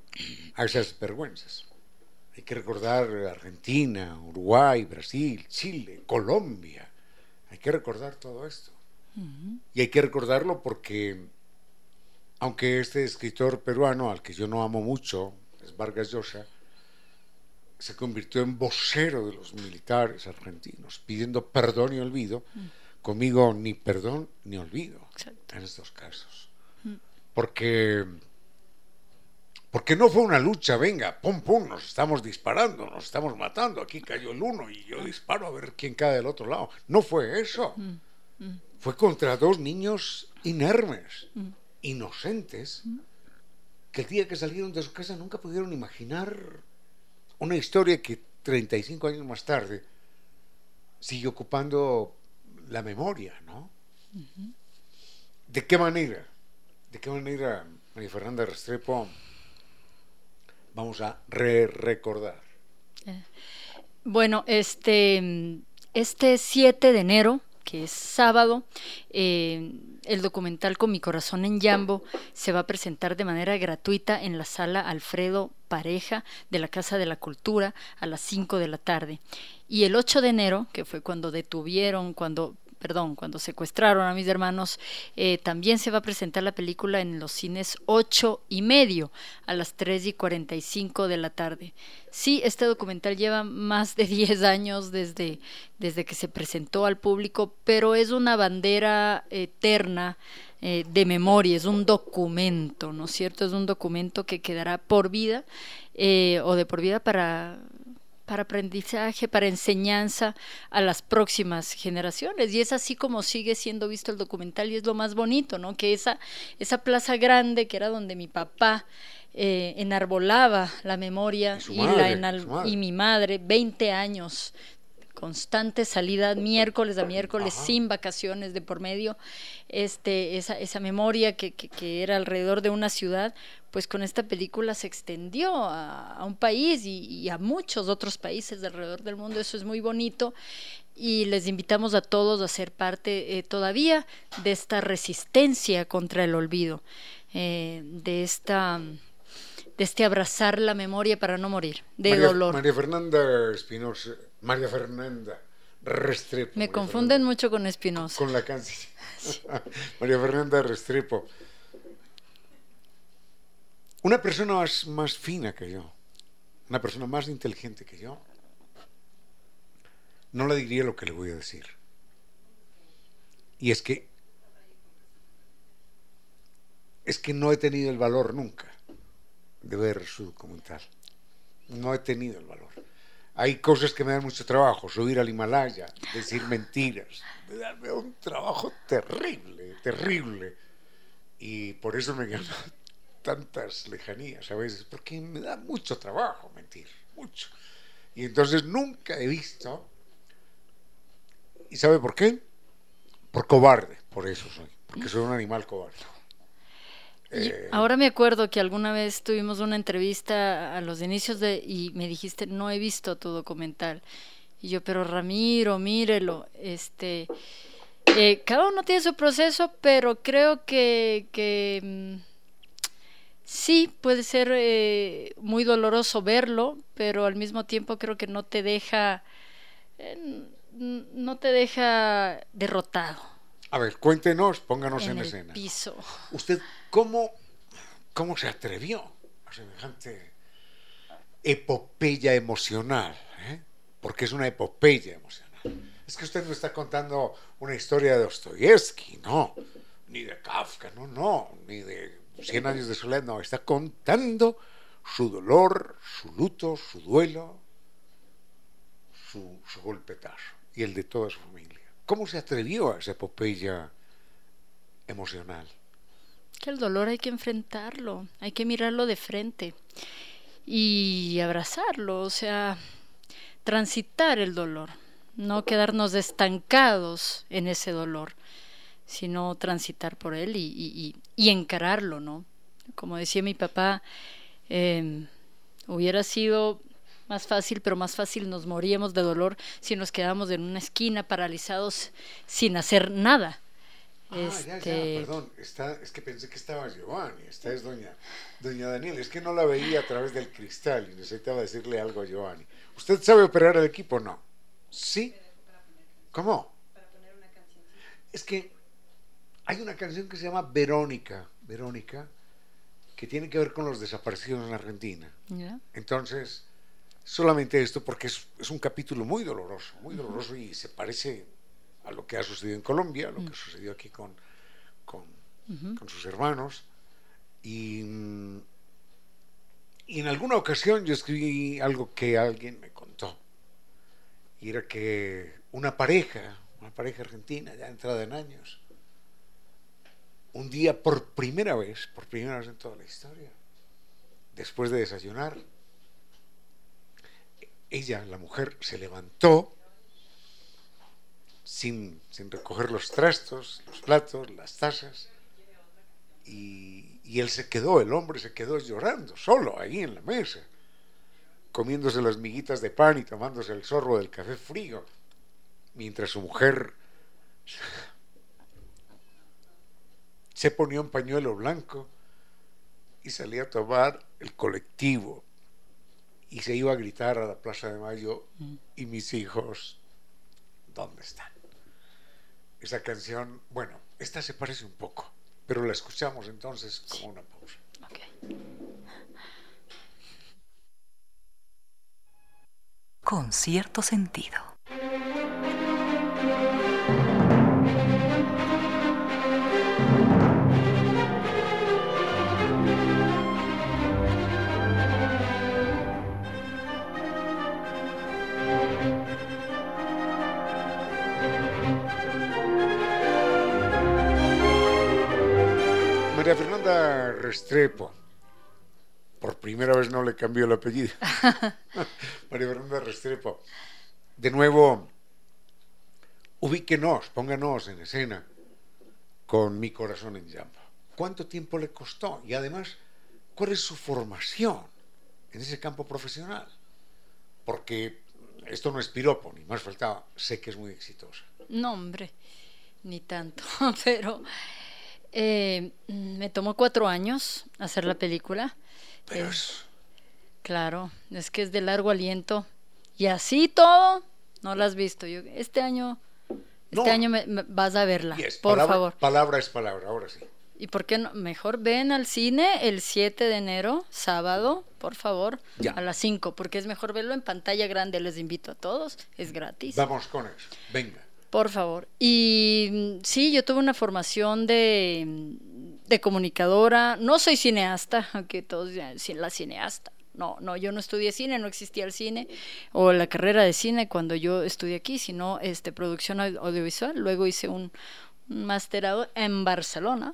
a esas vergüenzas. Hay que recordar Argentina, Uruguay, Brasil, Chile, Colombia. Hay que recordar todo esto. Y hay que recordarlo porque, aunque este escritor peruano, al que yo no amo mucho, es Vargas Llosa, se convirtió en vocero de los militares argentinos, pidiendo perdón y olvido, conmigo ni perdón ni olvido en estos casos. Porque porque no fue una lucha, venga, pum, pum, nos estamos disparando, nos estamos matando, aquí cayó el uno y yo disparo a ver quién cae del otro lado. No fue eso. Mm, mm. Fue contra dos niños inermes, mm. inocentes, que el día que salieron de su casa nunca pudieron imaginar una historia que 35 años más tarde sigue ocupando la memoria, ¿no? ¿De qué manera? ¿De qué manera, María Fernanda Restrepo, vamos a re recordar? Eh, bueno, este, este 7 de enero, que es sábado, eh, el documental Con mi corazón en Yambo se va a presentar de manera gratuita en la sala Alfredo Pareja de la Casa de la Cultura a las 5 de la tarde. Y el 8 de enero, que fue cuando detuvieron, cuando perdón, cuando secuestraron a mis hermanos, eh, también se va a presentar la película en los cines 8 y medio a las 3 y 45 de la tarde. Sí, este documental lleva más de 10 años desde, desde que se presentó al público, pero es una bandera eterna eh, de memoria, es un documento, ¿no es cierto? Es un documento que quedará por vida eh, o de por vida para para aprendizaje, para enseñanza a las próximas generaciones. Y es así como sigue siendo visto el documental y es lo más bonito, ¿no? Que esa, esa plaza grande que era donde mi papá eh, enarbolaba la memoria y, la y mi madre, 20 años constante salida miércoles a miércoles sin vacaciones de por medio este esa, esa memoria que, que, era alrededor de una ciudad pues con esta película se extendió a, un país y, a muchos otros países alrededor del mundo. Eso es muy bonito y les invitamos a todos a ser parte eh, todavía de esta resistencia contra el olvido, eh, de esta de este abrazar la memoria para no morir de dolor. María Fernanda Espinosa, María Fernanda Restrepo. Me confunden mucho con Espinosa. Con la canción. María Fernanda Restrepo. Una persona más, fina que yo, una persona más inteligente que yo, no le diría lo que le voy a decir. Y es que es que no he tenido el valor nunca de ver su documental. No he tenido el valor. Hay cosas que me dan mucho trabajo, subir al Himalaya, decir mentiras. Me da, un trabajo terrible, terrible. Y por eso me llama tantas lejanías a veces, porque me da mucho trabajo mentir, mucho. Y entonces nunca he visto, ¿y sabe por qué? Por cobarde, por eso soy, porque soy un animal cobarde. Eh, ahora me acuerdo que alguna vez tuvimos una entrevista a los inicios de y me dijiste no he visto tu documental y yo pero Ramiro mírelo este eh, cada uno tiene su proceso pero creo que, que mm, Sí, puede ser eh, muy doloroso verlo, pero al mismo tiempo creo que no te deja, no te deja derrotado. A ver, cuéntenos, pónganos en, escena. Piso. ¿Usted cómo, cómo se atrevió a semejante epopeya emocional? Eh? Porque es una epopeya emocional. Es que usted no está contando una historia de Dostoyevsky, no, ni de Kafka, no, no, ni de Cien años de soledad, no, está contando su dolor, su luto, su duelo, su, su golpetazo y el de toda su familia. ¿Cómo se atrevió a esa epopeya emocional? Que el dolor hay que enfrentarlo, hay que mirarlo de frente y abrazarlo, o sea, transitar el dolor, no quedarnos estancados en ese dolor sino transitar por él y, encararlo, ¿no? Como decía mi papá, em, hubiera sido más fácil, pero más fácil nos moríamos de dolor si nos quedamos en una esquina paralizados sin hacer nada. Ah, ya, ya, este, perdón, es que pensé que estaba Giovanni, esta es doña, doña Daniela, es que no la veía a través del cristal y necesitaba decirle algo a Giovanni. ¿Usted sabe operar el equipo o no? ¿Sí? ¿Cómo? Es que hay una canción que se llama Verónica, Verónica, que tiene que ver con los desaparecidos en Argentina. Entonces, solamente esto porque es, un capítulo muy doloroso, muy doloroso y se parece a lo que ha sucedido en Colombia, a lo que mm. sucedió aquí con, con, sus hermanos. Y, y en alguna ocasión yo escribí algo que alguien me contó. Y era que una pareja, una pareja argentina, ya entrada en años, un día por primera vez, por primera vez en toda la historia, después de desayunar, ella, la mujer, se levantó sin, sin recoger los trastos, los platos, las tazas, y, y él se quedó, el hombre se quedó llorando, solo ahí en la mesa, comiéndose las miguitas de pan y tomándose el zorro del café frío, mientras su mujer se ponía un pañuelo blanco y salía a tomar el colectivo y se iba a gritar a la Plaza de Mayo y mis hijos, ¿dónde están? Esa canción, bueno, esta se parece un poco, pero la escuchamos entonces como una pausa. Con cierto sentido. María Fernanda Restrepo. Por primera vez no le cambió el apellido. María Fernanda Restrepo. De nuevo, ubíquenos, pónganos en escena con mi corazón en llama. ¿Cuánto tiempo le costó? Y además, ¿cuál es su formación en ese campo profesional? Porque esto no es piropo, ni más faltaba. Sé que es muy exitosa. No, hombre, ni tanto, pero eh, me tomó cuatro años hacer la película. Pero es- Claro, es que es de largo aliento. Y así todo, no la has visto. Yo, este año, este No. año me- me- vas a verla, yes, por palabra- favor. Palabra es palabra, ahora sí. ¿Y por qué no? Mejor ven al cine el 7 de enero, sábado, por favor, Ya. a las 5, porque es mejor verlo en pantalla grande. Les invito a todos, es gratis. Vamos con eso. Venga. Por favor. Y mm, sí, yo tuve una formación de, mm, de comunicadora. No soy cineasta, aunque todos "Sí, la cineasta. No, no, yo no estudié cine, no existía el cine o la carrera de cine cuando yo estudié aquí, sino este, producción au- audiovisual. Luego hice un, un masterado en Barcelona,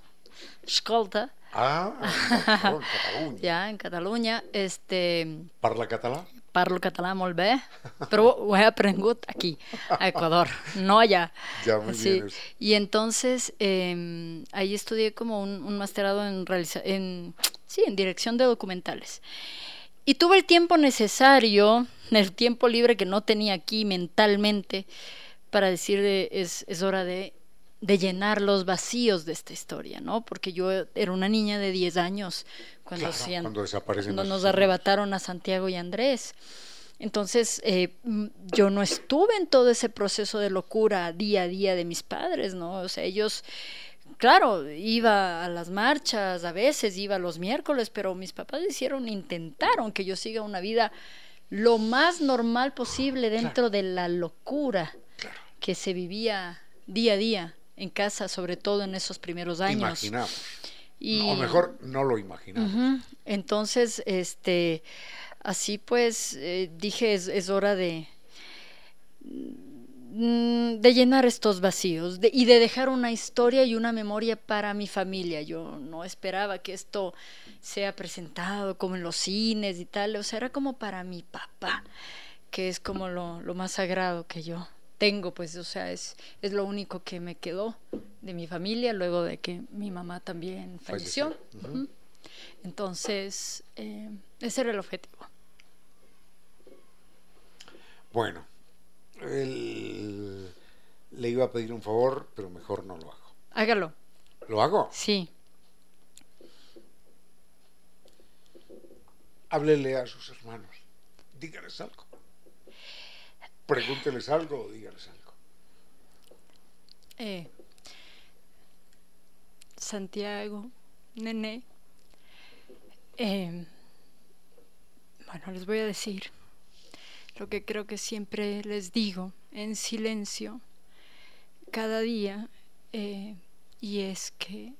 Escolta, Ah, Barcelona, Cataluña. ya en Cataluña. Este, Parla català? Parlo català molt bé, però ho he aprengut aquí, a Ecuador, no allá. Ya, muy Sí, bien. Y entonces eh, ahí estudié como un, un masterado en, en, sí, en dirección de documentales. Y tuve el tiempo necesario, el tiempo libre que no tenía aquí mentalmente, para decir de, es, es hora de, de llenar los vacíos de esta historia, ¿no? Porque yo era una niña de 10 años cuando, Claro, hacían- cuando nos arrebataron a Santiago y Andrés. Entonces, eh, yo no estuve en todo ese proceso de locura día a día de mis padres, ¿no? O sea, ellos, claro, iba a las marchas, a veces iba los miércoles, pero mis papás hicieron, intentaron que yo siga una vida lo más normal posible dentro de la locura que se vivía día a día en casa, sobre todo en esos primeros años. Imaginamos. Y- O mejor, no lo imaginamos. Entonces, este, así pues, eh, dije, es, es hora de, mm, de llenar estos vacíos de- y de dejar una historia y una memoria para mi familia. Yo no esperaba que esto sea presentado como en los cines y tal, o sea, era como para mi papá, que es como lo, lo más sagrado que yo tengo, pues, o sea, es, es lo único que me quedó de mi familia luego de que mi mamá también falleció. Entonces, eh, ese era el objetivo. Bueno, el- le iba a pedir un favor, pero mejor no lo hago. Hágalo, ¿Lo hago? sí. Háblele a sus hermanos. Dígales algo. Pregúnteles algo o dígales algo. Eh, Santiago, Nene. eh, bueno, les voy a decir lo que creo que siempre les digo en silencio cada día, eh, y es que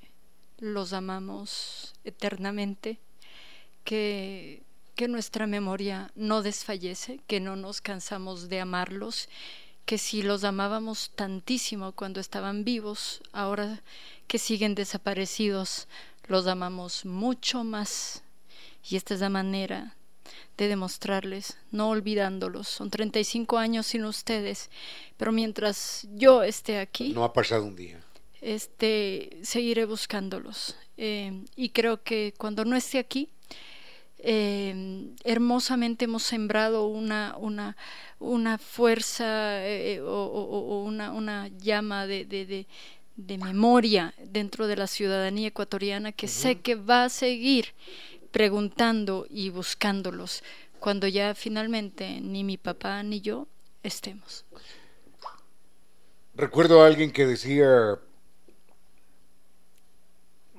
los amamos eternamente, que, que nuestra memoria no desfallece, que no nos cansamos de amarlos, que si los amábamos tantísimo cuando estaban vivos, ahora que siguen desaparecidos, los amamos mucho más. Y esta es la manera de demostrarles, no olvidándolos. Son 35 años sin ustedes, pero mientras yo esté aquí, No ha pasado un día. este, seguiré buscándolos. Eh, y creo que cuando no esté aquí, eh, hermosamente hemos sembrado una, una, una fuerza eh, o, una, una, llama de, de, de, memoria dentro de la ciudadanía ecuatoriana que sé que va a seguir preguntando y buscándolos cuando ya finalmente ni mi papá ni yo estemos. Recuerdo a alguien que decía,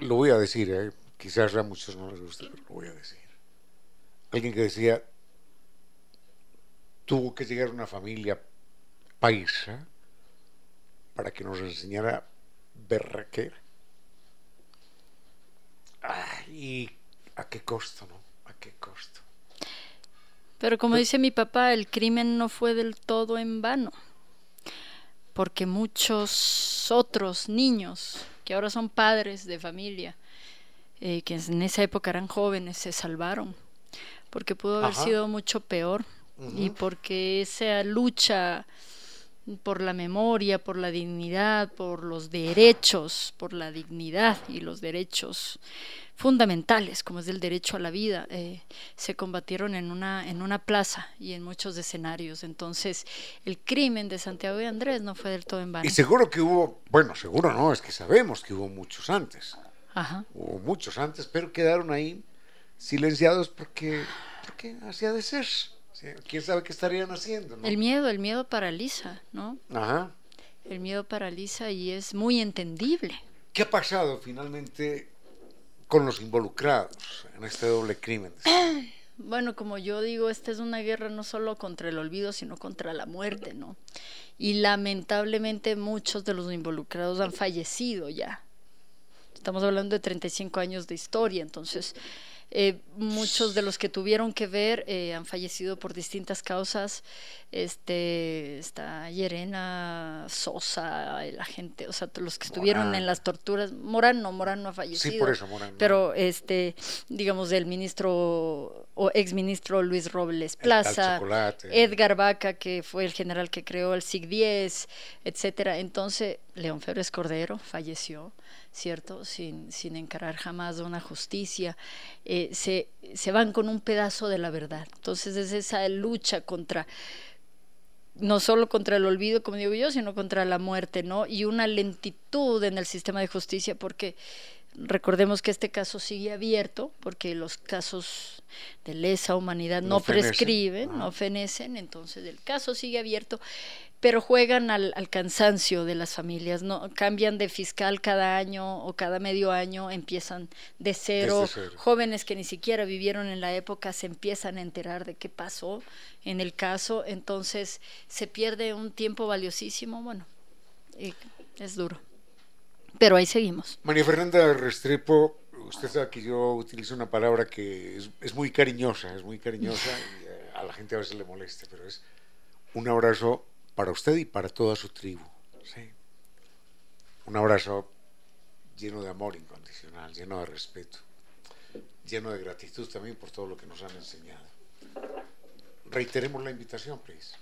lo voy a decir, ¿eh? quizás a muchos no les guste, pero lo voy a decir. Alguien que decía, tuvo que llegar una familia paisa para que nos enseñara berraquera. ¿Y a qué costo, no? ¿A qué costo? Pero como dice mi papá, el crimen no fue del todo en vano, porque muchos otros niños que ahora son padres de familia, eh, que en esa época eran jóvenes, se salvaron, porque pudo haber sido mucho peor y porque esa lucha por la memoria, por la dignidad, por los derechos, por la dignidad y los derechos fundamentales, como es el derecho a la vida, eh, se combatieron en una, en una plaza y en muchos escenarios. Entonces, el crimen de Santiago y Andrés no fue del todo en vano. Y seguro que hubo, bueno, seguro no, es que sabemos que hubo muchos antes. Ajá. Hubo muchos antes, pero quedaron ahí silenciados porque, porque hacía de ser. ¿Quién sabe qué estarían haciendo? El miedo, el miedo paraliza, ¿no? Ajá. El miedo paraliza y es muy entendible. ¿Qué ha pasado finalmente con los involucrados en este doble crimen? Bueno, como yo digo, esta es una guerra no solo contra el olvido, sino contra la muerte, ¿no? Y lamentablemente muchos de los involucrados han fallecido ya. Estamos hablando de 35 años de historia, entonces eh, muchos de los que tuvieron que ver eh, han fallecido por distintas causas. Este, está Yerena, Sosa, la gente, o sea, los que estuvieron en las torturas. Morán no, Morán no ha fallecido. Sí, por eso Morán. Pero, este, digamos, el ministro o exministro Luis Robles Plaza, Edgar Vaca, que fue el general que creó el SIG-10, etcétera. Entonces, León Febres Cordero falleció. ¿Cierto? Sin, sin encarar jamás una justicia, eh, se, se van con un pedazo de la verdad. Entonces es esa lucha contra no solo contra el olvido, como digo yo, sino contra la muerte, ¿no? Y una lentitud en el sistema de justicia, porque recordemos que este caso sigue abierto, porque los casos de lesa humanidad no, prescriben, no fenecen, entonces el caso sigue abierto pero juegan al, cansancio de las familias, no cambian de fiscal cada año o cada medio año, empiezan de cero. jóvenes que ni siquiera vivieron en la época se empiezan a enterar de qué pasó en el caso, entonces se pierde un tiempo valiosísimo, bueno, es duro. Pero ahí seguimos. María Fernanda Restrepo, usted sabe que yo utilizo una palabra que es, es muy cariñosa, es muy cariñosa y eh, a la gente a veces le molesta, pero es un abrazo para usted y para toda su tribu. ¿sí? Un abrazo lleno de amor incondicional, lleno de respeto, lleno de gratitud también por todo lo que nos han enseñado reiteremos la invitación, please.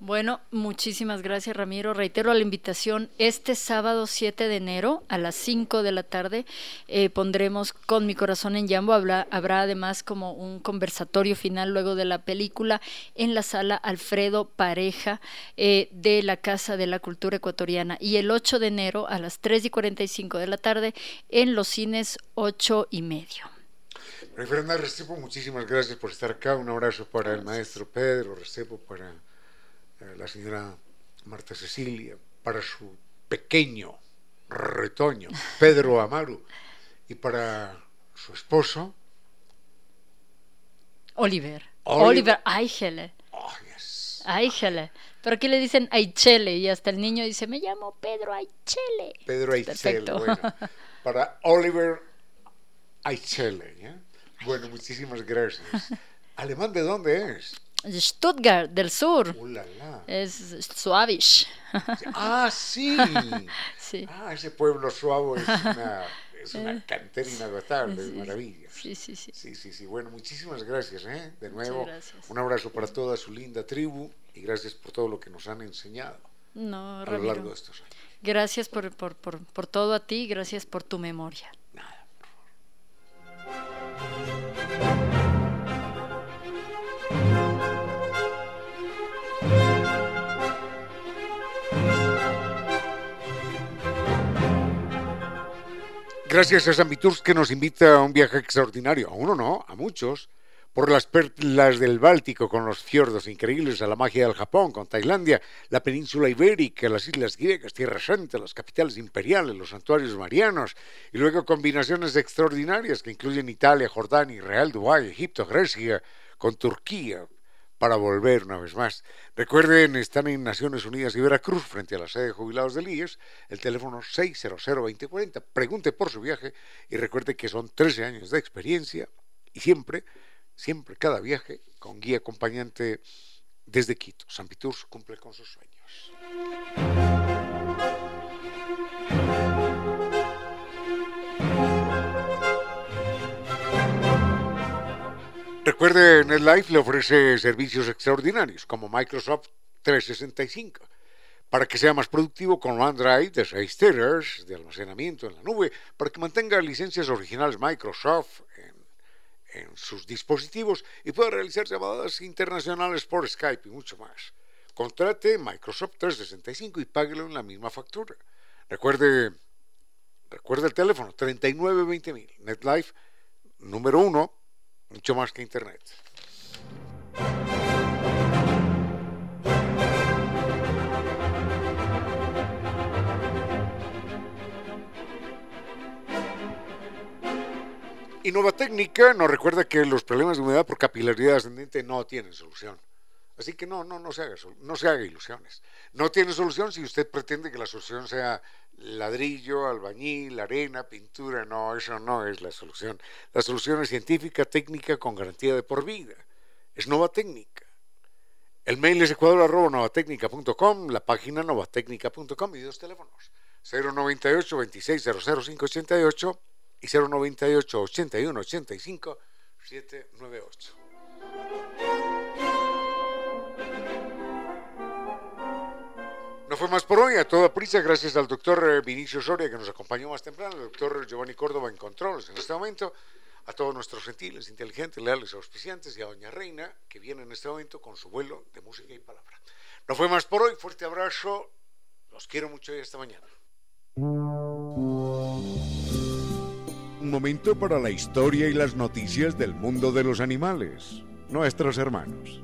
Bueno, muchísimas gracias, Ramiro. Reitero la invitación. Este sábado 7 de enero a las 5 de la tarde eh, pondremos Con mi corazón en Jambo. Habrá, habrá además como un conversatorio final luego de la película en la sala Alfredo Pareja eh, de la Casa de la Cultura Ecuatoriana. Y el 8 de enero a las 3 y 45 de la tarde en los cines 8 y medio. Fernanda Restrepo, muchísimas gracias por estar acá. Un abrazo para el maestro Pedro Restrepo, para eh, la señora Marta Cecilia, para su pequeño retoño, Pedro Amaru, y para su esposo. Oliver. Oliver, Eichele. Oh, yes. Pero aquí le dicen Aichele y hasta el niño dice, me llamo Pedro Aichele. Pedro Aichele, bueno. Para Oliver Aichele, ¿ya? Bueno, muchísimas gracias. ¿Alemán de dónde es? Stuttgart, del sur. Es Suavish. Ah, sí. sí. Ah, ese pueblo suave es una, es una cantera inagotable, es maravilla. Sí, sí, sí. Sí, sí, sí. Bueno, muchísimas gracias, ¿eh? De nuevo, un abrazo para toda su linda tribu y gracias por todo lo que nos han enseñado no, a lo largo de estos años. Gracias por, por, por, por todo a ti, gracias por tu memoria. Gracias a San Viturs que nos invita a un viaje extraordinario. A uno no, a muchos. Por las perlas del Báltico, con los fiordos increíbles, a la magia del Japón, con Tailandia, la península ibérica, las islas griegas, Tierra Santa, las capitales imperiales, los santuarios marianos, y luego combinaciones extraordinarias que incluyen Italia, Jordania, Israel, Dubái, Egipto, Grecia, con Turquía, para volver una vez más. Recuerden, están en Naciones Unidas y Veracruz, frente a la sede de jubilados del IES, el teléfono 600-2040. Pregunte por su viaje y recuerde que son 13 años de experiencia y siempre, siempre, cada viaje con guía acompañante desde Quito. San Piturs cumple con sus sueños. Recuerde, NetLife le ofrece servicios extraordinarios como Microsoft 365 para que sea más productivo con OneDrive de 6 teras de almacenamiento en la nube, para que mantenga licencias originales Microsoft en, en sus dispositivos y pueda realizar llamadas internacionales por Skype y mucho más. Contrate Microsoft 365 y páguelo en la misma factura. Recuerde, recuerde el teléfono 3920.000, NetLife número 1 mucho más que Internet. Y Nueva Técnica nos recuerda que los problemas de humedad por capilaridad ascendente no tienen solución. Así que no, no, no se haga, ilusiones. No tiene solución si usted pretende que la solución sea ladrillo, albañil, arena, pintura. No, eso no es la solución. La solución es científica, técnica, con garantía de por vida. Es Nova Técnica. El mail es ecuador.novatecnica.com, la página novatecnica.com y dos teléfonos. 098 2600588 y 098 81 85 798. No fue más por hoy, a toda prisa, gracias al doctor eh, Vinicio Soria que nos acompañó más temprano, al doctor Giovanni Córdoba en controles en este momento, a todos nuestros gentiles, inteligentes, leales, auspiciantes y a doña Reina que viene en este momento con su vuelo de música y palabra. No fue más por hoy, fuerte abrazo, los quiero mucho y hasta mañana. Un momento para la historia y las noticias del mundo de los animales, nuestros hermanos.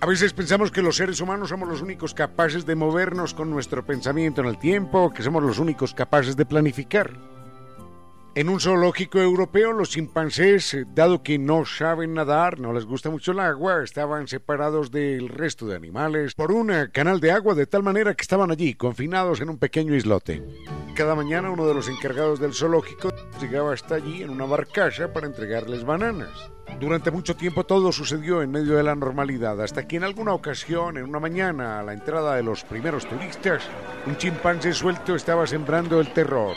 A veces pensamos que los seres humanos somos los únicos capaces de movernos con nuestro pensamiento en el tiempo, que somos los únicos capaces de planificar. En un zoológico europeo, los chimpancés, eh, dado que no saben nadar, no les gusta mucho el agua, estaban separados del resto de animales por un eh, canal de agua de tal manera que estaban allí, confinados en un pequeño islote. Cada mañana uno de los encargados del zoológico llegaba hasta allí en una barcaza para entregarles bananas. Durante mucho tiempo todo sucedió en medio de la normalidad, hasta que en alguna ocasión, en una mañana, a la entrada de los primeros turistas, un chimpancé suelto estaba sembrando el terror.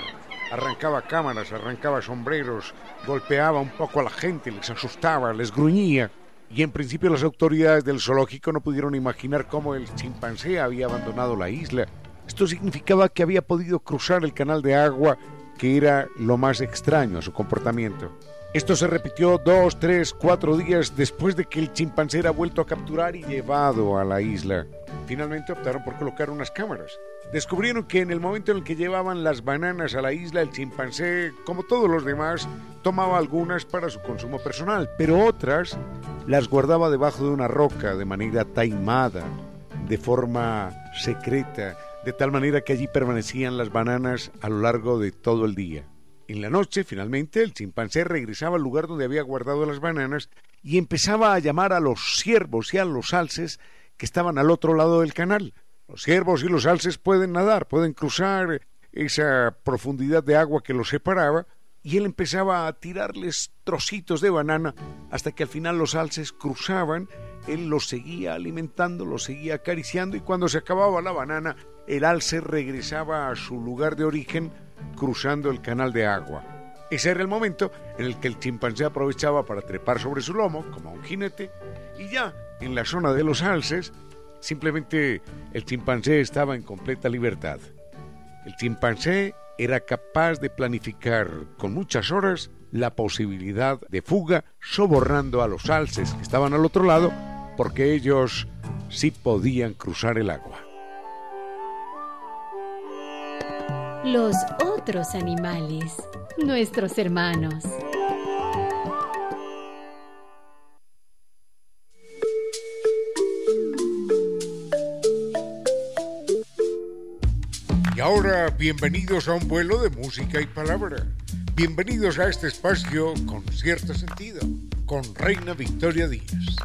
Arrancaba cámaras, arrancaba sombreros, golpeaba un poco a la gente, les asustaba, les gruñía. Y en principio las autoridades del zoológico no pudieron imaginar cómo el chimpancé había abandonado la isla. Esto significaba que había podido cruzar el canal de agua, que era lo más extraño a su comportamiento. Esto se repitió dos, tres, cuatro días después de que el chimpancé era vuelto a capturar y llevado a la isla. Finalmente optaron por colocar unas cámaras. Descubrieron que en el momento en el que llevaban las bananas a la isla, el chimpancé, como todos los demás, tomaba algunas para su consumo personal, pero otras las guardaba debajo de una roca de manera taimada, de forma secreta, de tal manera que allí permanecían las bananas a lo largo de todo el día. En la noche, finalmente, el chimpancé regresaba al lugar donde había guardado las bananas y empezaba a llamar a los ciervos y a los alces que estaban al otro lado del canal. Los ciervos y los alces pueden nadar, pueden cruzar esa profundidad de agua que los separaba, y él empezaba a tirarles trocitos de banana hasta que al final los alces cruzaban, él los seguía alimentando, los seguía acariciando y cuando se acababa la banana, el alce regresaba a su lugar de origen cruzando el canal de agua. Ese era el momento en el que el chimpancé aprovechaba para trepar sobre su lomo, como un jinete, y ya en la zona de los alces, simplemente el chimpancé estaba en completa libertad. El chimpancé era capaz de planificar con muchas horas la posibilidad de fuga sobornando a los alces que estaban al otro lado porque ellos sí podían cruzar el agua. Los otros animales, nuestros hermanos. Y ahora, bienvenidos a un vuelo de música y palabra. Bienvenidos a este espacio con cierto sentido, con Reina Victoria Díaz,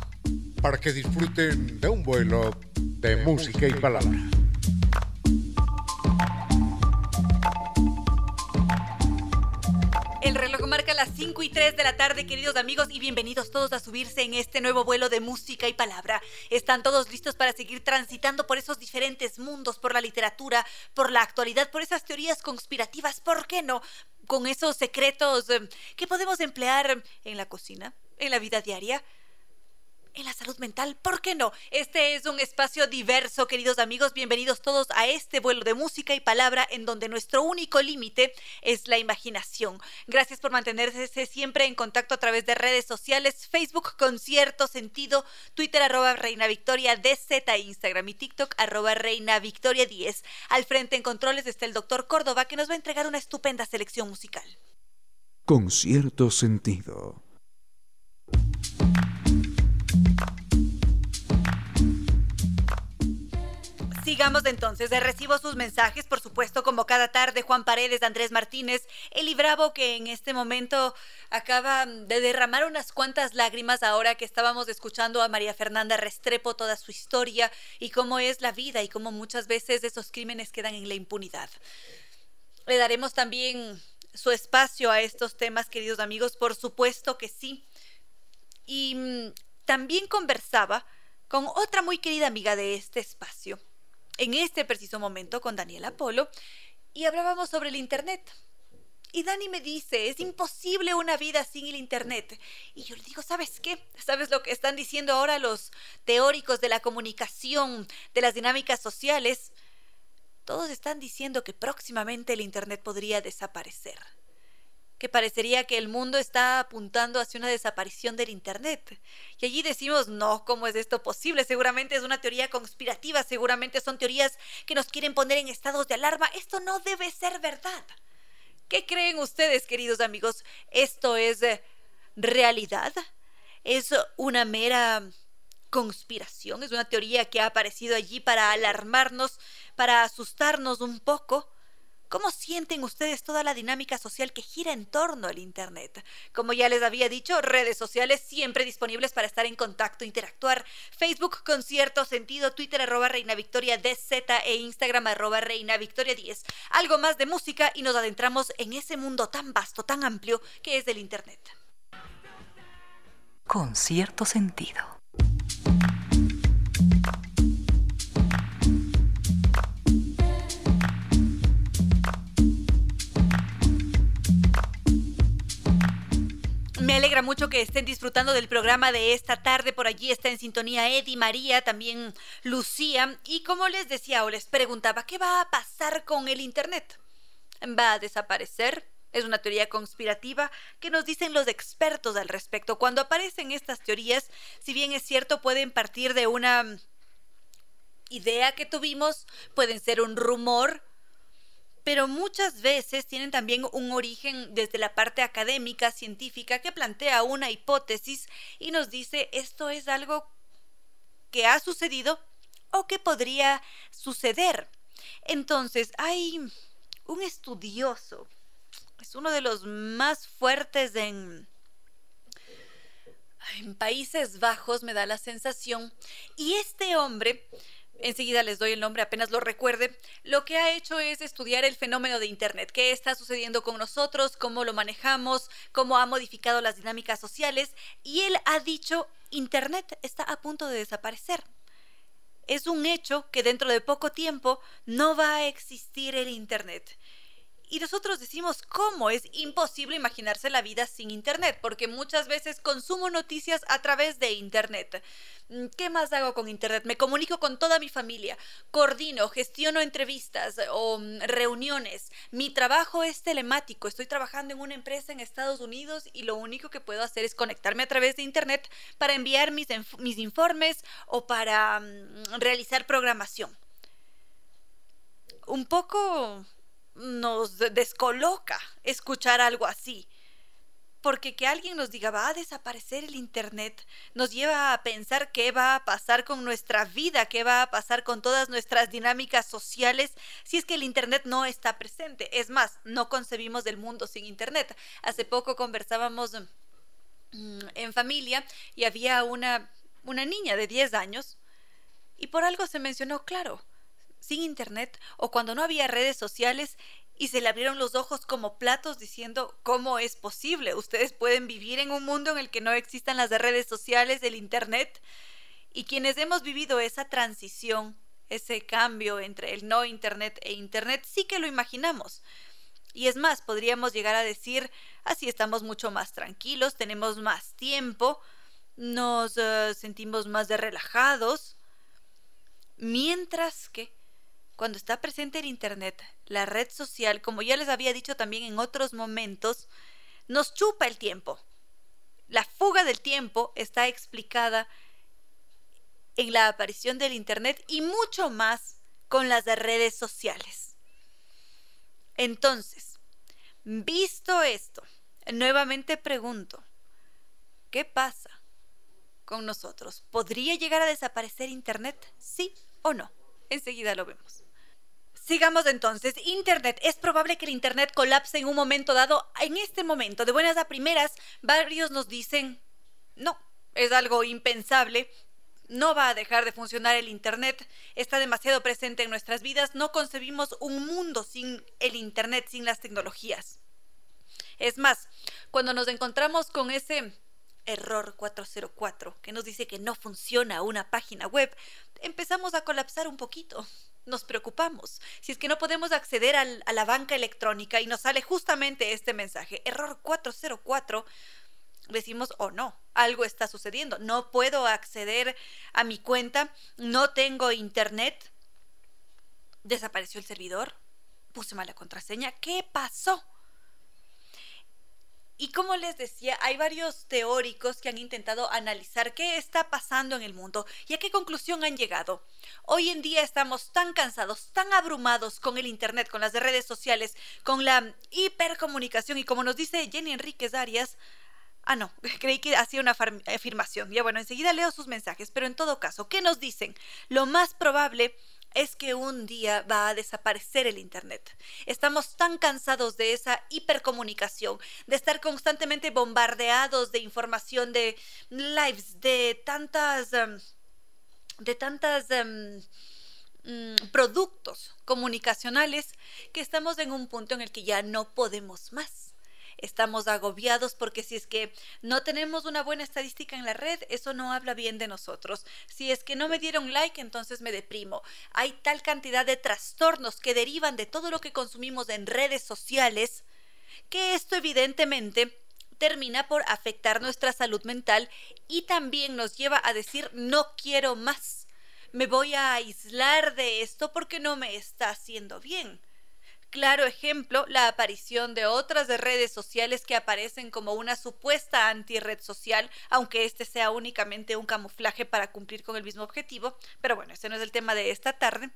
para que disfruten de un vuelo de, música y palabra. Marca las 5 y 3 de la tarde, queridos amigos, y bienvenidos todos a subirse en este nuevo vuelo de música y palabra. Están todos listos para seguir transitando por esos diferentes mundos, por la literatura, por la actualidad, por esas teorías conspirativas, ¿por qué no? Con esos secretos eh, que podemos emplear en la cocina, en la vida diaria en la salud mental. ¿Por qué no? Este es un espacio diverso, queridos amigos. Bienvenidos todos a este vuelo de música y palabra en donde nuestro único límite es la imaginación. Gracias por mantenerse siempre en contacto a través de redes sociales, Facebook con cierto sentido, Twitter arroba Reina Victoria DZ, Instagram y TikTok arroba Reina Victoria 10. Al frente en controles está el doctor Córdoba que nos va a entregar una estupenda selección musical. Con cierto sentido. Sigamos entonces, recibo sus mensajes, por supuesto, como cada tarde, Juan Paredes, Andrés Martínez, Eli Bravo, que en este momento acaba de derramar unas cuantas lágrimas ahora que estábamos escuchando a María Fernanda Restrepo toda su historia y cómo es la vida y cómo muchas veces esos crímenes quedan en la impunidad. Le daremos también su espacio a estos temas, queridos amigos, por supuesto que sí. Y mm, también conversaba con otra muy querida amiga de este espacio, en este preciso momento con Daniela Polo y hablábamos sobre el Internet. Y Dani me dice, es imposible una vida sin el Internet. Y yo le digo, ¿sabes qué? ¿Sabes lo que están diciendo ahora los teóricos de la comunicación, de las dinámicas sociales? Todos están diciendo que próximamente el Internet podría desaparecer que parecería que el mundo está apuntando hacia una desaparición del Internet. Y allí decimos, no, ¿cómo es esto posible? Seguramente es una teoría conspirativa, seguramente son teorías que nos quieren poner en estados de alarma. Esto no debe ser verdad. ¿Qué creen ustedes, queridos amigos? ¿Esto es eh, realidad? ¿Es una mera conspiración? ¿Es una teoría que ha aparecido allí para alarmarnos, para asustarnos un poco? ¿Cómo sienten ustedes toda la dinámica social que gira en torno al Internet? Como ya les había dicho, redes sociales siempre disponibles para estar en contacto, interactuar. Facebook con cierto sentido, Twitter arroba Reina Victoria DZ e Instagram arroba Reina Victoria 10. Algo más de música y nos adentramos en ese mundo tan vasto, tan amplio que es el Internet. Con cierto sentido. Me alegra mucho que estén disfrutando del programa de esta tarde. Por allí está en sintonía Eddie, María, también Lucía. Y como les decía o les preguntaba, ¿qué va a pasar con el Internet? ¿Va a desaparecer? Es una teoría conspirativa que nos dicen los expertos al respecto. Cuando aparecen estas teorías, si bien es cierto, pueden partir de una idea que tuvimos, pueden ser un rumor, pero muchas veces tienen también un origen desde la parte académica, científica, que plantea una hipótesis y nos dice esto es algo que ha sucedido o que podría suceder. Entonces, hay un estudioso, es uno de los más fuertes en, en Países Bajos, me da la sensación, y este hombre enseguida les doy el nombre apenas lo recuerde, lo que ha hecho es estudiar el fenómeno de Internet, qué está sucediendo con nosotros, cómo lo manejamos, cómo ha modificado las dinámicas sociales, y él ha dicho, Internet está a punto de desaparecer. Es un hecho que dentro de poco tiempo no va a existir el Internet. Y nosotros decimos, ¿cómo? Es imposible imaginarse la vida sin Internet, porque muchas veces consumo noticias a través de Internet. Mm, ¿Qué más hago con Internet? Me comunico con toda mi familia, coordino, gestiono entrevistas o mm, reuniones. Mi trabajo es telemático, estoy trabajando en una empresa en Estados Unidos y lo único que puedo hacer es conectarme a través de Internet para enviar mis, mis informes o para mm, realizar programación. Un poco nos descoloca escuchar algo así. Porque que alguien nos diga va a desaparecer el Internet nos lleva a pensar qué va a pasar con nuestra vida, qué va a pasar con todas nuestras dinámicas sociales si es que el Internet no está presente. Es más, no concebimos del mundo sin Internet. Hace poco conversábamos mm, en familia y había una, una niña de 10 años y por algo se mencionó, claro, sin internet o cuando no había redes sociales y se le abrieron los ojos como platos diciendo cómo es posible. Ustedes pueden vivir en un mundo en el que no existan las redes sociales, el internet. Y quienes hemos vivido esa transición, ese cambio entre el no internet e internet, sí que lo imaginamos. Y es más, podríamos llegar a decir, así estamos mucho más tranquilos, tenemos más tiempo, nos uh, sentimos más de relajados, mientras que cuando está presente el Internet, la red social, como ya les había dicho también en otros momentos, nos chupa el tiempo. La fuga del tiempo está explicada en la aparición del Internet y mucho más con las redes sociales. Entonces, visto esto, nuevamente pregunto, ¿qué pasa con nosotros? ¿Podría llegar a desaparecer Internet? ¿Sí o no? Enseguida lo vemos. Sigamos entonces. Internet. Es probable que el Internet colapse en un momento dado. En este momento, de buenas a primeras, varios nos dicen, no, es algo impensable. No va a dejar de funcionar el Internet. Está demasiado presente en nuestras vidas. No concebimos un mundo sin el Internet, sin las tecnologías. Es más, cuando nos encontramos con ese error 404 que nos dice que no funciona una página web, empezamos a colapsar un poquito. Nos preocupamos. Si es que no podemos acceder a la banca electrónica y nos sale justamente este mensaje, error 404, decimos, oh no, algo está sucediendo. No puedo acceder a mi cuenta, no tengo internet. Desapareció el servidor, puse mala contraseña. ¿Qué pasó? Y como les decía, hay varios teóricos que han intentado analizar qué está pasando en el mundo y a qué conclusión han llegado. Hoy en día estamos tan cansados, tan abrumados con el Internet, con las redes sociales, con la hipercomunicación y como nos dice Jenny Enríquez Arias, Ah, no, creí que hacía una afirmación. Ya bueno, enseguida leo sus mensajes, pero en todo caso, ¿qué nos dicen? Lo más probable es que un día va a desaparecer el Internet. Estamos tan cansados de esa hipercomunicación, de estar constantemente bombardeados de información, de lives, de tantas... Em, de tantas... Mm, productos comunicacionales que estamos en un punto en el que ya no podemos más estamos agobiados porque si es que no tenemos una buena estadística en la red, eso no habla bien de nosotros. Si es que no me dieron like, entonces me deprimo. Hay tal cantidad de trastornos que derivan de todo lo que consumimos en redes sociales que esto evidentemente termina por afectar nuestra salud mental y también nos lleva a decir no quiero más. Me voy a aislar de esto porque no me está haciendo bien claro ejemplo la aparición de otras redes sociales que aparecen como una supuesta anti-red social, aunque este sea únicamente un camuflaje para cumplir con el mismo objetivo. Pero bueno, ese no es el tema de esta tarde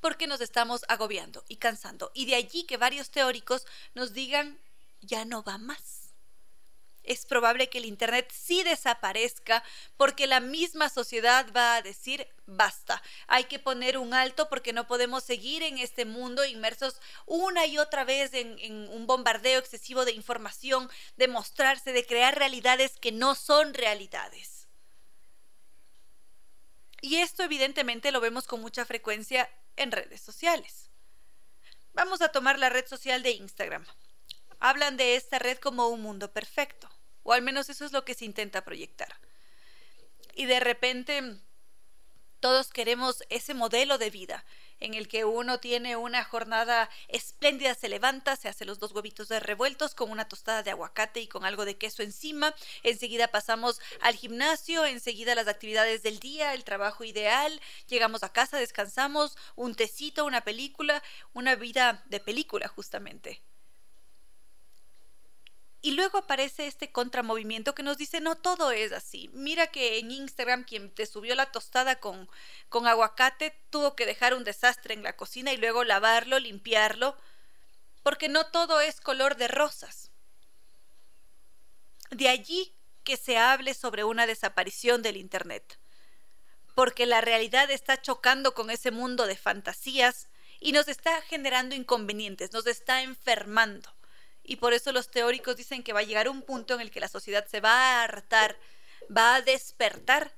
porque nos estamos agobiando y cansando. Y de allí que varios teóricos nos digan, ya no va más es probable que el Internet sí desaparezca porque la misma sociedad va a decir basta. Hay que poner un alto porque no podemos seguir en este mundo inmersos una y otra vez en, un bombardeo excesivo de información, de mostrarse, de crear realidades que no son realidades. Y esto evidentemente lo vemos con mucha frecuencia en redes sociales. Vamos a tomar la red social de Instagram. Hablan de esta red como un mundo perfecto o al menos eso es lo que se intenta proyectar. Y de repente todos queremos ese modelo de vida, en el que uno tiene una jornada espléndida, se levanta, se hace los dos huevitos de revueltos con una tostada de aguacate y con algo de queso encima. Enseguida pasamos al gimnasio, enseguida las actividades del día, el trabajo ideal, llegamos a casa, descansamos, un tecito, una película, una vida de película justamente. Y luego aparece este contramovimiento que nos dice, no todo es así. Mira que en Instagram quien te subió la tostada con, con aguacate tuvo que dejar un desastre en la cocina y luego lavarlo, limpiarlo, porque no todo es color de rosas. De allí que se hable sobre una desaparición del Internet, porque la realidad está chocando con ese mundo de fantasías y nos está generando inconvenientes, nos está enfermando y por eso los teóricos dicen que va a llegar un punto en el que la sociedad se va a hartar, va a despertar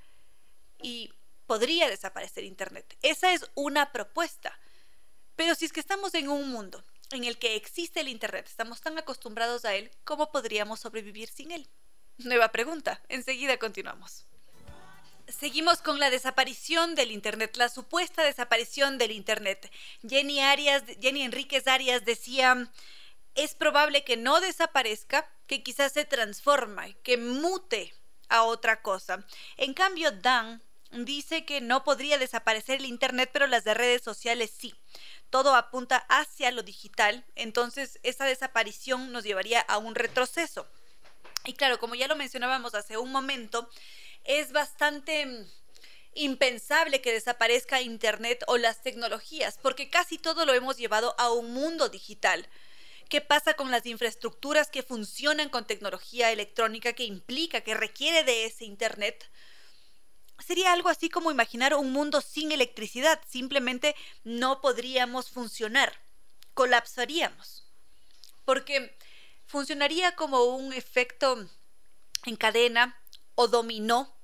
y podría desaparecer Internet. Esa es una propuesta. Pero si es que estamos en un mundo en el que existe el Internet, estamos tan acostumbrados a él, ¿cómo podríamos sobrevivir sin él? Nueva pregunta. Enseguida continuamos. Seguimos con la desaparición del Internet, la supuesta desaparición del Internet. Jenny Arias, Jenny Enríquez Arias decía es probable que no desaparezca, que quizás se transforme, que mute a otra cosa. En cambio, Dan dice que no podría desaparecer el Internet, pero las de redes sociales sí. Todo apunta hacia lo digital, entonces esa desaparición nos llevaría a un retroceso. Y claro, como ya lo mencionábamos hace un momento, es bastante mm, impensable que desaparezca Internet o las tecnologías, porque casi todo lo hemos llevado a un mundo digital. ¿Qué pasa con las infraestructuras que funcionan con tecnología electrónica que implica, que requiere de ese Internet? Sería algo así como imaginar un mundo sin electricidad. Simplemente no podríamos funcionar. Colapsaríamos. Porque funcionaría como un efecto en cadena o dominó.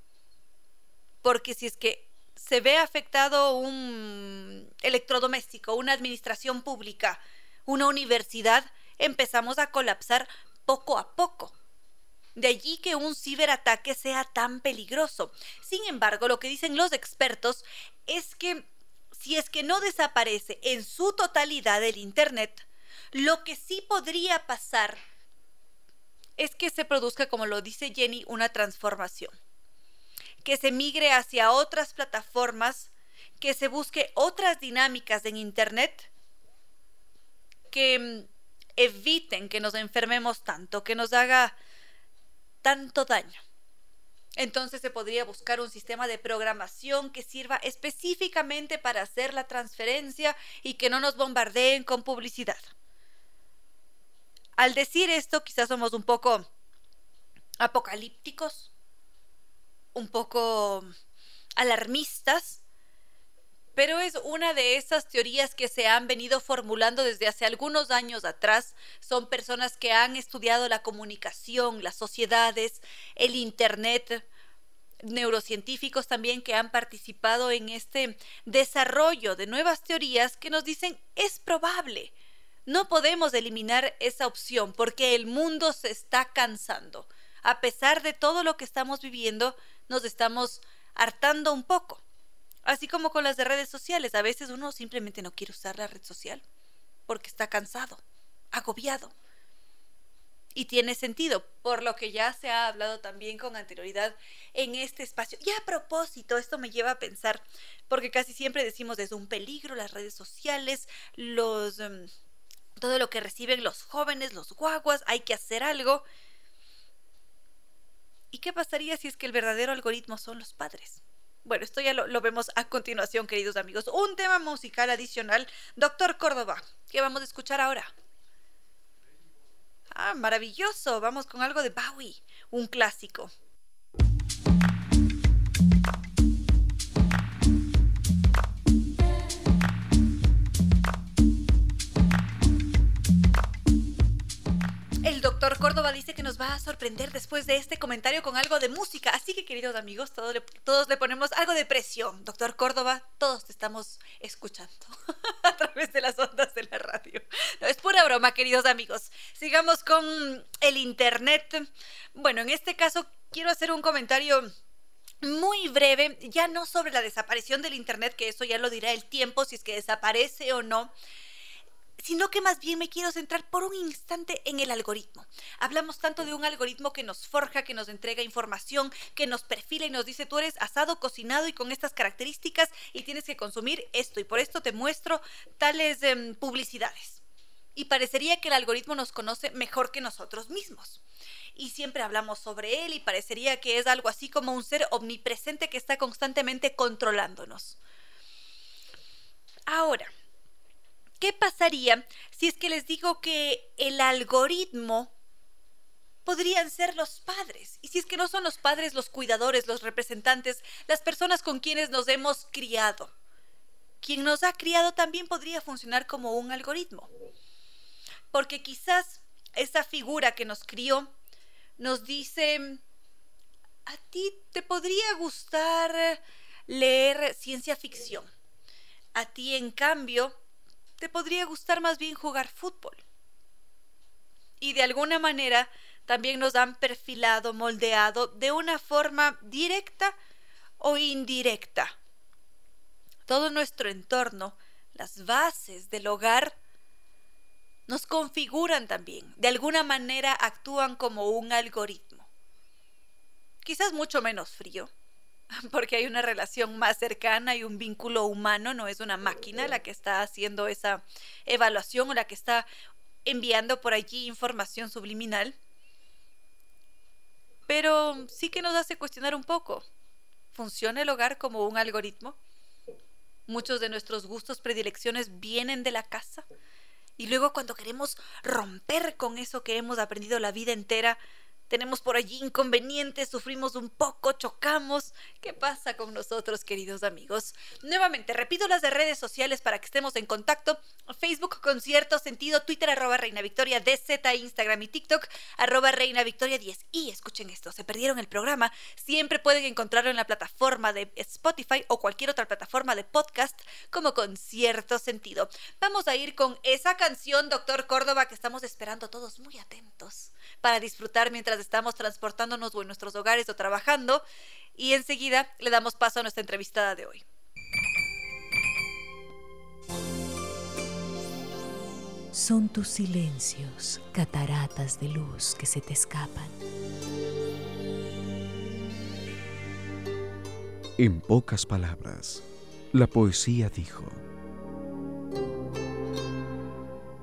Porque si es que se ve afectado un electrodoméstico, una administración pública, una universidad, empezamos a colapsar poco a poco. De allí que un ciberataque sea tan peligroso. Sin embargo, lo que dicen los expertos es que si es que no desaparece en su totalidad el Internet, lo que sí podría pasar es que se produzca, como lo dice Jenny, una transformación. Que se migre hacia otras plataformas, que se busque otras dinámicas en Internet que mm, eviten que nos enfermemos tanto, que nos haga tanto daño. Entonces se podría buscar un sistema de programación que sirva específicamente para hacer la transferencia y que no nos bombardeen con publicidad. Al decir esto, quizás somos un poco apocalípticos, un poco alarmistas, pero es una de esas teorías que se han venido formulando desde hace algunos años atrás. Son personas que han estudiado la comunicación, las sociedades, el Internet, neurocientíficos también que han participado en este desarrollo de nuevas teorías que nos dicen es probable. No podemos eliminar esa opción porque el mundo se está cansando. A pesar de todo lo que estamos viviendo, nos estamos hartando un poco. Así como con las de redes sociales, a veces uno simplemente no quiere usar la red social porque está cansado, agobiado. Y tiene sentido, por lo que ya se ha hablado también con anterioridad en este espacio. Y a propósito, esto me lleva a pensar, porque casi siempre decimos es un peligro las redes sociales, los em, todo lo que reciben los jóvenes, los guaguas, hay que hacer algo. ¿Y qué pasaría si es que el verdadero algoritmo son los padres? Bueno, esto ya lo, vemos a continuación, queridos amigos. Un tema musical adicional, Doctor Córdoba, ¿Qué vamos a escuchar ahora. Ah, maravilloso. Vamos con algo de Bowie, un clásico. Doctor Córdoba dice que nos va a sorprender después de este comentario con algo de música. Así que, queridos amigos, todos le, todos le ponemos algo de presión. Doctor Córdoba, todos te estamos escuchando a través de las ondas de la radio. No, es pura broma, queridos amigos. Sigamos con el Internet. Bueno, en este caso quiero hacer un comentario muy breve, ya no sobre la desaparición del Internet, que eso ya lo dirá el tiempo, si es que desaparece o no, sino que más bien me quiero centrar por un instante en el algoritmo. Hablamos tanto de un algoritmo que nos forja, que nos entrega información, que nos perfila y nos dice tú eres asado, cocinado y con estas características y tienes que consumir esto y por esto te muestro tales em, publicidades. Y parecería que el algoritmo nos conoce mejor que nosotros mismos y siempre hablamos sobre él y parecería que es algo así como un ser omnipresente que está constantemente controlándonos. Ahora, ¿qué pasaría si es que les digo que el algoritmo podrían ser los padres? Y si es que no son los padres los cuidadores, los representantes, las personas con quienes nos hemos criado. Quien nos ha criado también podría funcionar como un algoritmo. Porque quizás esa figura que nos crió nos dice, a ti te podría gustar leer ciencia ficción. A ti, en cambio, te podría gustar más bien jugar fútbol. Y de alguna manera también nos han perfilado, moldeado de una forma directa o indirecta. Todo nuestro entorno, las bases del hogar, nos configuran también, de alguna manera actúan como un algoritmo. Quizás mucho menos frío, porque hay una relación más cercana y un vínculo humano, no es una máquina la que está haciendo esa evaluación o la que está enviando por allí información subliminal. Pero sí que nos hace cuestionar un poco. ¿Funciona el hogar como un algoritmo? Muchos de nuestros gustos, predilecciones vienen de la casa. Y luego cuando queremos romper con eso que hemos aprendido la vida entera, tenemos por allí inconvenientes, sufrimos un poco, chocamos. ¿Qué pasa con nosotros, queridos amigos? Nuevamente, repito las de redes sociales para que estemos en contacto. Facebook con cierto sentido, Twitter arroba Reina Victoria DZ, Instagram y TikTok arroba Reina Victoria 10. Y escuchen esto, se perdieron el programa, siempre pueden encontrarlo en la plataforma de Spotify o cualquier otra plataforma de podcast como con cierto sentido. Vamos a ir con esa canción, doctor Córdoba, que estamos esperando todos muy atentos para disfrutar mientras estamos transportándonos o en nuestros hogares o trabajando. Y enseguida le damos paso a nuestra entrevistada de hoy. Son tus silencios, cataratas de luz que se te escapan. En pocas palabras, la poesía dijo,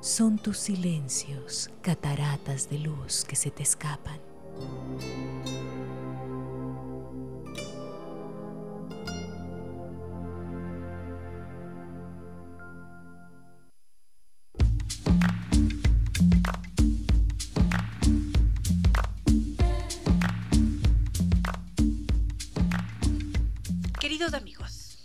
Son tus silencios, cataratas de luz que se te escapan. Queridos amigos,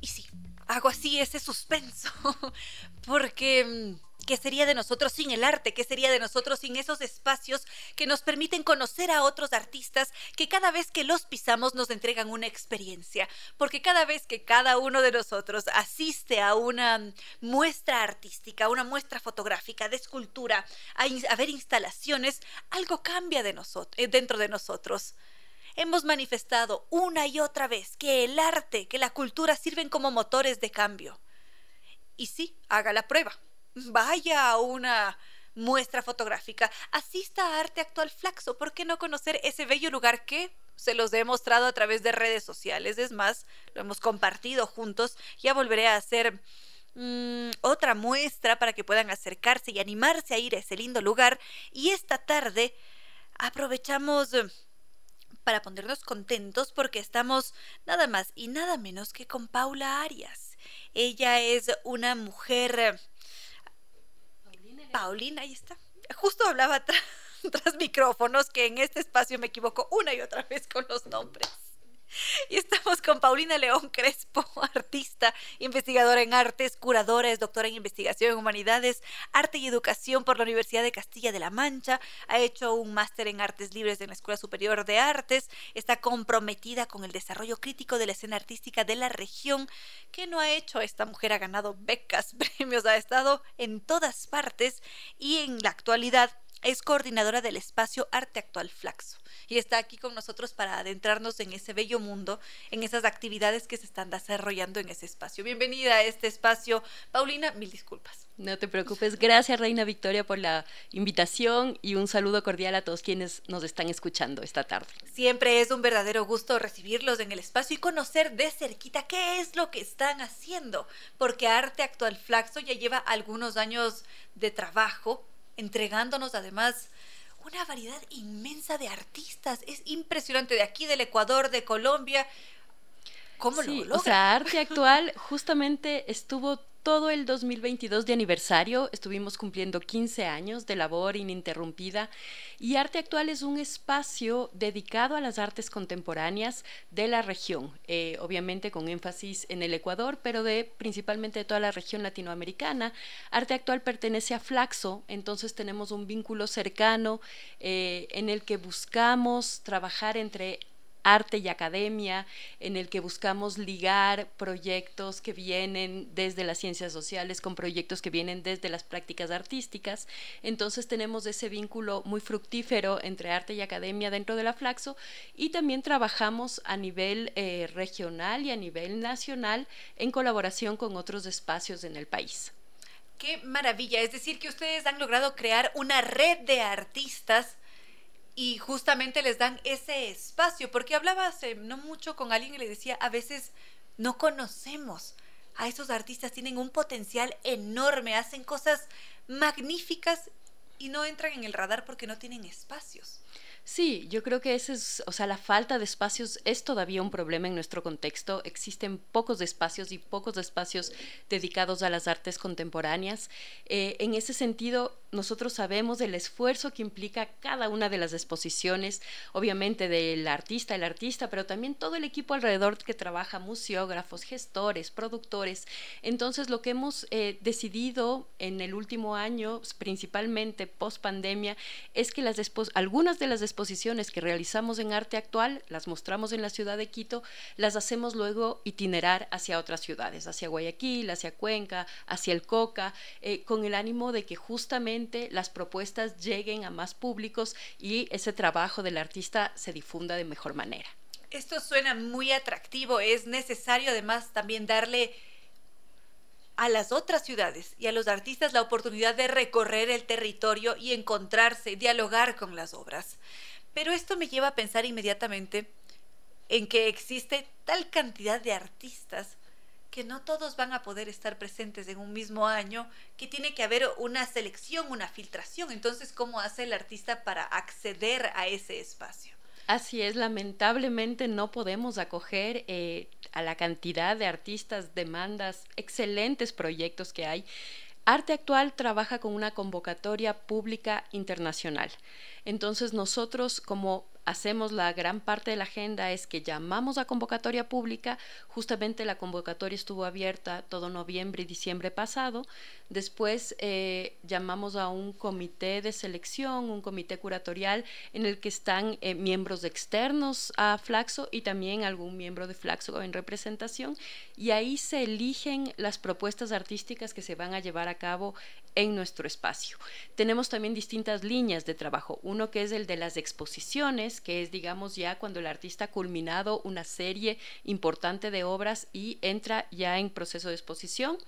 y sí, hago así ese suspenso, porque mm, ¿Qué sería de nosotros sin el arte? ¿Qué sería de nosotros sin esos espacios que nos permiten conocer a otros artistas que cada vez que los pisamos nos entregan una experiencia? Porque cada vez que cada uno de nosotros asiste a una muestra artística, una muestra fotográfica, de escultura, a, ver instalaciones, algo cambia de eh, dentro de nosotros hemos manifestado una y otra vez que el arte, que la cultura sirven como motores de cambio. Y sí, haga la prueba vaya a una muestra fotográfica, asista a Arte Actual Flaxo, ¿por qué no conocer ese bello lugar que se los he mostrado a través de redes sociales? Es más, lo hemos compartido juntos, ya volveré a hacer mm, otra muestra para que puedan acercarse y animarse a ir a ese lindo lugar. Y esta tarde aprovechamos eh, para ponernos contentos porque estamos nada más y nada menos que con Paula Arias. Ella es una mujer Paulina, ahí está. Justo hablaba tras micrófonos que en este espacio me equivoco una y otra vez con los nombres. Y estamos con Paulina León Crespo, artista, investigadora en artes, curadora, es doctora en investigación en humanidades, arte y educación por la Universidad de Castilla de la Mancha, ha hecho un máster en artes libres en la Escuela Superior de Artes, está comprometida con el desarrollo crítico de la escena artística de la región. ¿Qué no ha hecho esta mujer? Ha ganado becas, premios, ha estado en todas partes y en la actualidad es coordinadora del espacio Arte Actual Flaxo y está aquí con nosotros para adentrarnos en ese bello mundo, en esas actividades que se están desarrollando en ese espacio. Bienvenida a este espacio. Paulina, mil disculpas. No te preocupes. Gracias, Reina Victoria, por la invitación y un saludo cordial a todos quienes nos están escuchando esta tarde. Siempre es un verdadero gusto recibirlos en el espacio y conocer de cerquita qué es lo que están haciendo, porque Arte Actual Flaxo ya lleva algunos años de trabajo, entregándonos además una variedad inmensa de artistas. Es impresionante de aquí, del Ecuador, de Colombia. ¿Cómo lo logra? O sea, arte actual justamente estuvo todo el 2022 de aniversario estuvimos cumpliendo 15 años de labor ininterrumpida y Arte Actual es un espacio dedicado a las artes contemporáneas de la región, eh, obviamente con énfasis en el Ecuador, pero de principalmente de toda la región latinoamericana. Arte Actual pertenece a Flaxo, entonces tenemos un vínculo cercano eh, en el que buscamos trabajar entre arte y academia, en el que buscamos ligar proyectos que vienen desde las ciencias sociales con proyectos que vienen desde las prácticas artísticas. Entonces tenemos ese vínculo muy fructífero entre arte y academia dentro de la Flaxo y también trabajamos a nivel eh, regional y a nivel nacional en colaboración con otros espacios en el país. Qué maravilla, es decir, que ustedes han logrado crear una red de artistas y justamente les dan ese espacio, porque hablaba hace no mucho con alguien y le decía, a veces no conocemos a esos artistas, tienen un potencial enorme, hacen cosas magníficas y no entran en el radar porque no tienen espacios. Sí, yo creo que ese es, o sea, la falta de espacios es todavía un problema en nuestro contexto. Existen pocos espacios y pocos espacios dedicados a las artes contemporáneas. Eh, en ese sentido, nosotros sabemos el esfuerzo que implica cada una de las exposiciones, obviamente del artista, el artista, pero también todo el equipo alrededor que trabaja, museógrafos, gestores, productores. Entonces, lo que hemos eh, decidido en el último año, principalmente post pandemia, es que algunas de las exposiciones que realizamos en arte actual, las mostramos en la ciudad de Quito, las hacemos luego itinerar hacia otras ciudades, hacia Guayaquil, hacia Cuenca, hacia el Coca, eh, con el ánimo de que justamente las propuestas lleguen a más públicos y ese trabajo del artista se difunda de mejor manera. Esto suena muy atractivo, es necesario además también darle a las otras ciudades y a los artistas la oportunidad de recorrer el territorio y encontrarse, dialogar con las obras. Pero esto me lleva a pensar inmediatamente en que existe tal cantidad de artistas que no todos van a poder estar presentes en un mismo año, que tiene que haber una selección, una filtración. Entonces, ¿cómo hace el artista para acceder a ese espacio? Así es, lamentablemente no podemos acoger eh, a la cantidad de artistas, demandas, excelentes proyectos que hay. Arte Actual trabaja con una convocatoria pública internacional. Entonces nosotros como hacemos la gran parte de la agenda es que llamamos a convocatoria pública, justamente la convocatoria estuvo abierta todo noviembre y diciembre pasado, después eh, llamamos a un comité de selección, un comité curatorial en el que están eh, miembros externos a Flaxo y también algún miembro de Flaxo en representación. Y ahí se eligen las propuestas artísticas que se van a llevar a cabo en nuestro espacio. Tenemos también distintas líneas de trabajo, uno que es el de las exposiciones, que es digamos ya cuando el artista ha culminado una serie importante de obras y entra ya en proceso de exposición.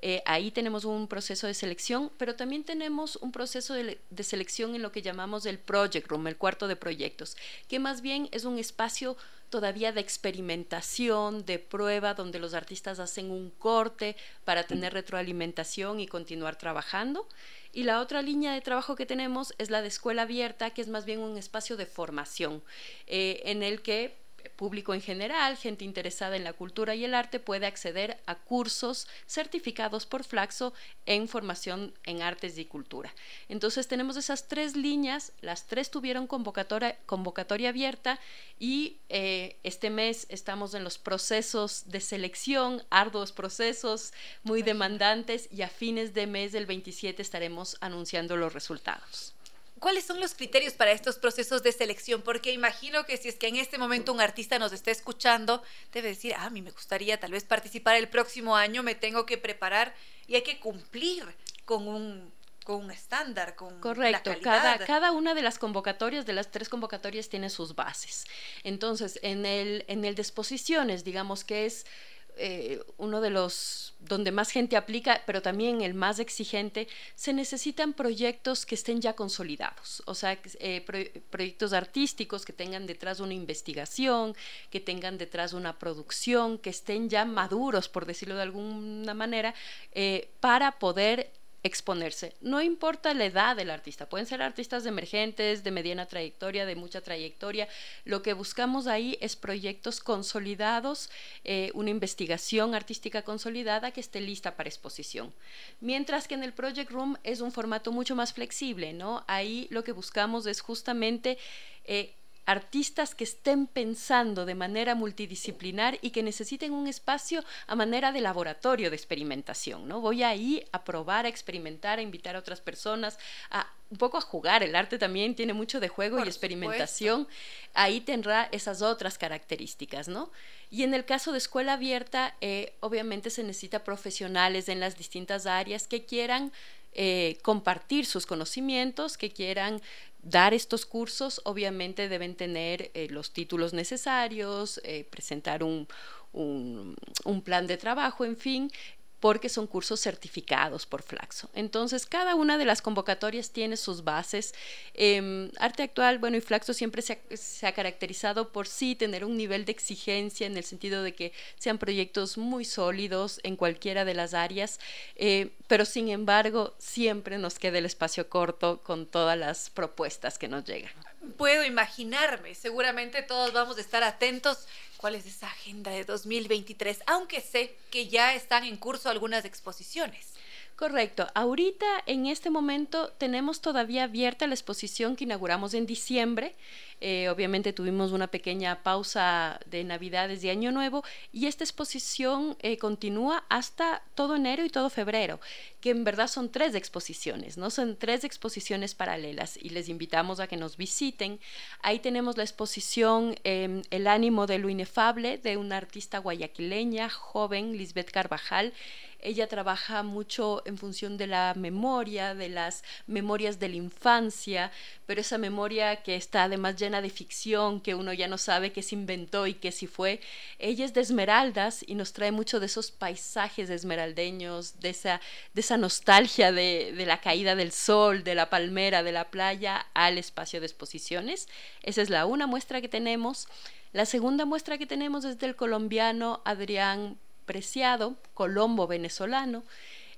Eh, ahí tenemos un proceso de selección, pero también tenemos un proceso de, de, selección en lo que llamamos el Project Room, el cuarto de proyectos, que más bien es un espacio todavía de experimentación, de prueba, donde los artistas hacen un corte para tener retroalimentación y continuar trabajando. Y la otra línea de trabajo que tenemos es la de escuela abierta, que es más bien un espacio de formación, eh, en el que público en general, gente interesada en la cultura y el arte puede acceder a cursos certificados por Flaxo en formación en artes y cultura. Entonces tenemos esas tres líneas, las tres tuvieron convocatoria, convocatoria abierta y eh, este mes estamos en los procesos de selección, arduos procesos, muy demandantes y a fines de mes del 27 estaremos anunciando los resultados. ¿Cuáles son los criterios para estos procesos de selección? Porque imagino que si es que en este momento un artista nos está escuchando, debe decir, ah, a mí me gustaría tal vez participar el próximo año, me tengo que preparar y hay que cumplir con un con un estándar, con Correcto, la cada, cada una de las convocatorias, de las tres convocatorias, tiene sus bases. Entonces, en el, en el de exposiciones, digamos que es eh, uno de los donde más gente aplica, pero también el más exigente, se necesitan proyectos que estén ya consolidados, o sea, eh, proyectos artísticos que tengan detrás una investigación, que tengan detrás una producción, que estén ya maduros, por decirlo de alguna manera, eh, para poder exponerse. No importa la edad del artista, pueden ser artistas emergentes, de mediana trayectoria, de mucha trayectoria. Lo que buscamos ahí es proyectos consolidados, eh, una investigación artística consolidada que esté lista para exposición. Mientras que en el Project Room es un formato mucho más flexible, ¿no? Ahí lo que buscamos es justamente... Eh, artistas que estén pensando de manera multidisciplinar y que necesiten un espacio a manera de laboratorio de experimentación, ¿no? Voy ahí a probar, a experimentar, a invitar a otras personas, a un poco a jugar. El arte también tiene mucho de juego y experimentación. Ahí tendrá esas otras características, ¿no? Y en el caso de escuela abierta, eh, obviamente se necesita profesionales en las distintas áreas que quieran eh, compartir sus conocimientos, que quieran dar estos cursos, obviamente deben tener eh, los títulos necesarios, eh, presentar un, un, plan de trabajo, en fin, porque son cursos certificados por Flaxo. Entonces, cada una de las convocatorias tiene sus bases. Em, arte actual, bueno, y Flaxo siempre se ha, caracterizado por sí tener un nivel de exigencia en el sentido de que sean proyectos muy sólidos en cualquiera de las áreas, eh, pero sin embargo, siempre nos queda el espacio corto con todas las propuestas que nos llegan. Puedo imaginarme, seguramente todos vamos a estar atentos cuál es esa agenda de 2023, aunque sé que ya están en curso algunas exposiciones. Correcto. Ahorita, en este momento, tenemos todavía abierta la exposición que inauguramos en diciembre. Eh, obviamente tuvimos una pequeña pausa de Navidades y Año Nuevo y esta exposición eh, continúa hasta todo enero y todo febrero, que en verdad son tres exposiciones, ¿no? Son tres exposiciones paralelas y les invitamos a que nos visiten. Ahí tenemos la exposición em, El ánimo de lo inefable de una artista guayaquileña, joven, Lisbeth Carvajal, ella trabaja mucho en función de la memoria, de las memorias de la infancia, pero esa memoria que está además llena de ficción, que uno ya no sabe qué se inventó y qué sí fue. Ella es de Esmeraldas y nos trae mucho de esos paisajes esmeraldeños, de esa, de esa nostalgia de, de la caída del sol, de la palmera, de la playa al espacio de exposiciones. Esa es la una muestra que tenemos. La segunda muestra que tenemos es del colombiano Adrián Preciado, colombo venezolano,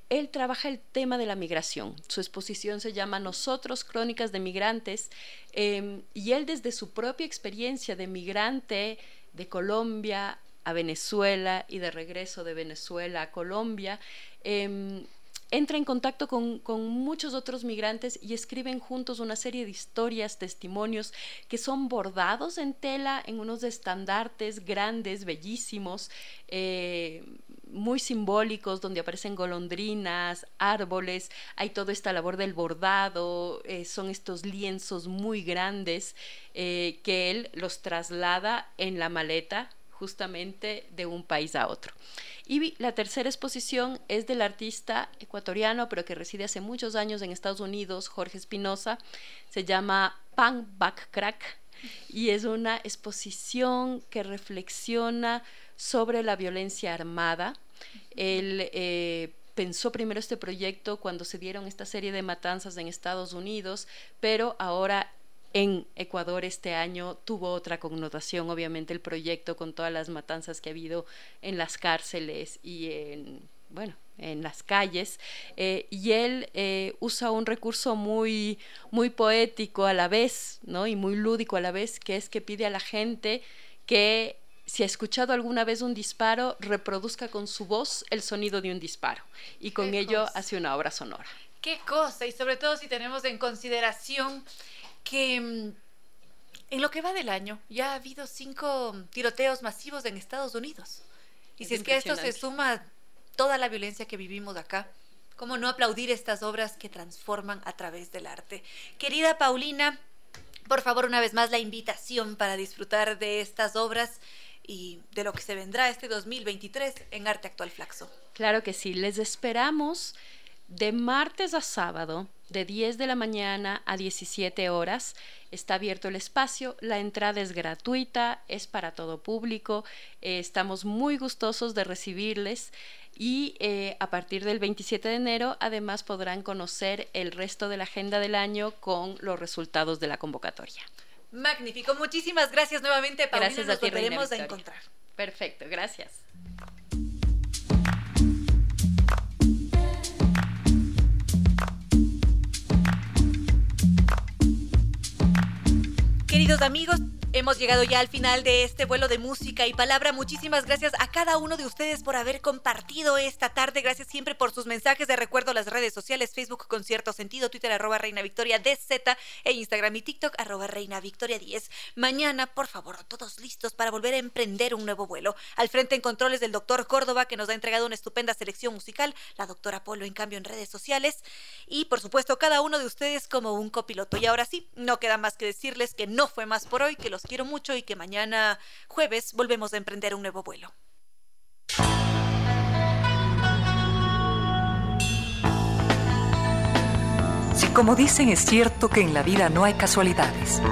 él trabaja el tema de la migración. Su exposición se llama Nosotros, Crónicas de Migrantes, em, y él desde su propia experiencia de migrante de Colombia a Venezuela y de regreso de Venezuela a Colombia, em, entra en contacto con, muchos otros migrantes y escriben juntos una serie de historias, testimonios que son bordados en tela en unos estandartes grandes, bellísimos, eh, muy simbólicos, donde aparecen golondrinas, árboles, hay toda esta labor del bordado, eh, son estos lienzos muy grandes eh, que él los traslada en la maleta justamente de un país a otro. Y la tercera exposición es del artista ecuatoriano, pero que reside hace muchos años en Estados Unidos, Jorge Espinosa. Se llama Pan Back Crack y es una exposición que reflexiona sobre la violencia armada. Él eh, pensó primero este proyecto cuando se dieron esta serie de matanzas en Estados Unidos, pero ahora en Ecuador este año tuvo otra connotación, obviamente el proyecto con todas las matanzas que ha habido en las cárceles y en, bueno, en las calles, eh, y él eh, usa un recurso muy, muy poético a la vez, ¿no? Y muy lúdico a la vez, que es que pide a la gente que si ha escuchado alguna vez un disparo, reproduzca con su voz el sonido de un disparo, y con ello hace una obra sonora. Qué cosa, y sobre todo si tenemos en consideración que mm, en lo que va del año ya ha habido cinco tiroteos masivos en Estados Unidos. Y si es que esto se suma toda la violencia que vivimos acá, ¿cómo no aplaudir estas obras que transforman a través del arte? Querida Paulina, por favor, una vez más la invitación para disfrutar de estas obras y de lo que se vendrá este 2023 en Arte Actual Flaxo. Claro que sí, les esperamos de martes a sábado de 10 de la mañana a 17 horas. Está abierto el espacio, la entrada es gratuita, es para todo público. Eh, estamos muy gustosos de recibirles y eh, a partir del 27 de enero además podrán conocer el resto de la agenda del año con los resultados de la convocatoria. Magnífico, muchísimas gracias nuevamente, Paulina. Gracias a ti, volveremos a encontrar. Perfecto, gracias. Queridos amigos, hemos llegado ya al final de este vuelo de música y palabra. Muchísimas gracias a cada uno de ustedes por haber compartido esta tarde. Gracias siempre por sus mensajes de recuerdo a las redes sociales, Facebook con cierto sentido, Twitter arroba Reina Victoria DZ e Instagram y TikTok arroba Reina Victoria 10. Mañana, por favor, todos listos para volver a emprender un nuevo vuelo. Al frente en controles del doctor Córdoba, que nos ha entregado una estupenda selección musical, la doctora Polo en cambio en redes sociales y por supuesto cada uno de ustedes como un copiloto. Y ahora sí, no queda más que decirles que no fue más por hoy, que quiero mucho y que mañana jueves volvemos a emprender un nuevo vuelo. Si como dicen es cierto que en la vida no hay casualidades,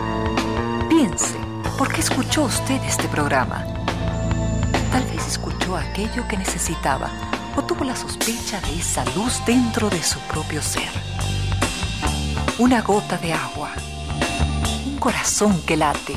piense, ¿por qué escuchó usted este programa? Tal vez escuchó aquello que necesitaba o tuvo la sospecha de esa luz dentro de su propio ser. Una gota de agua, un corazón que late,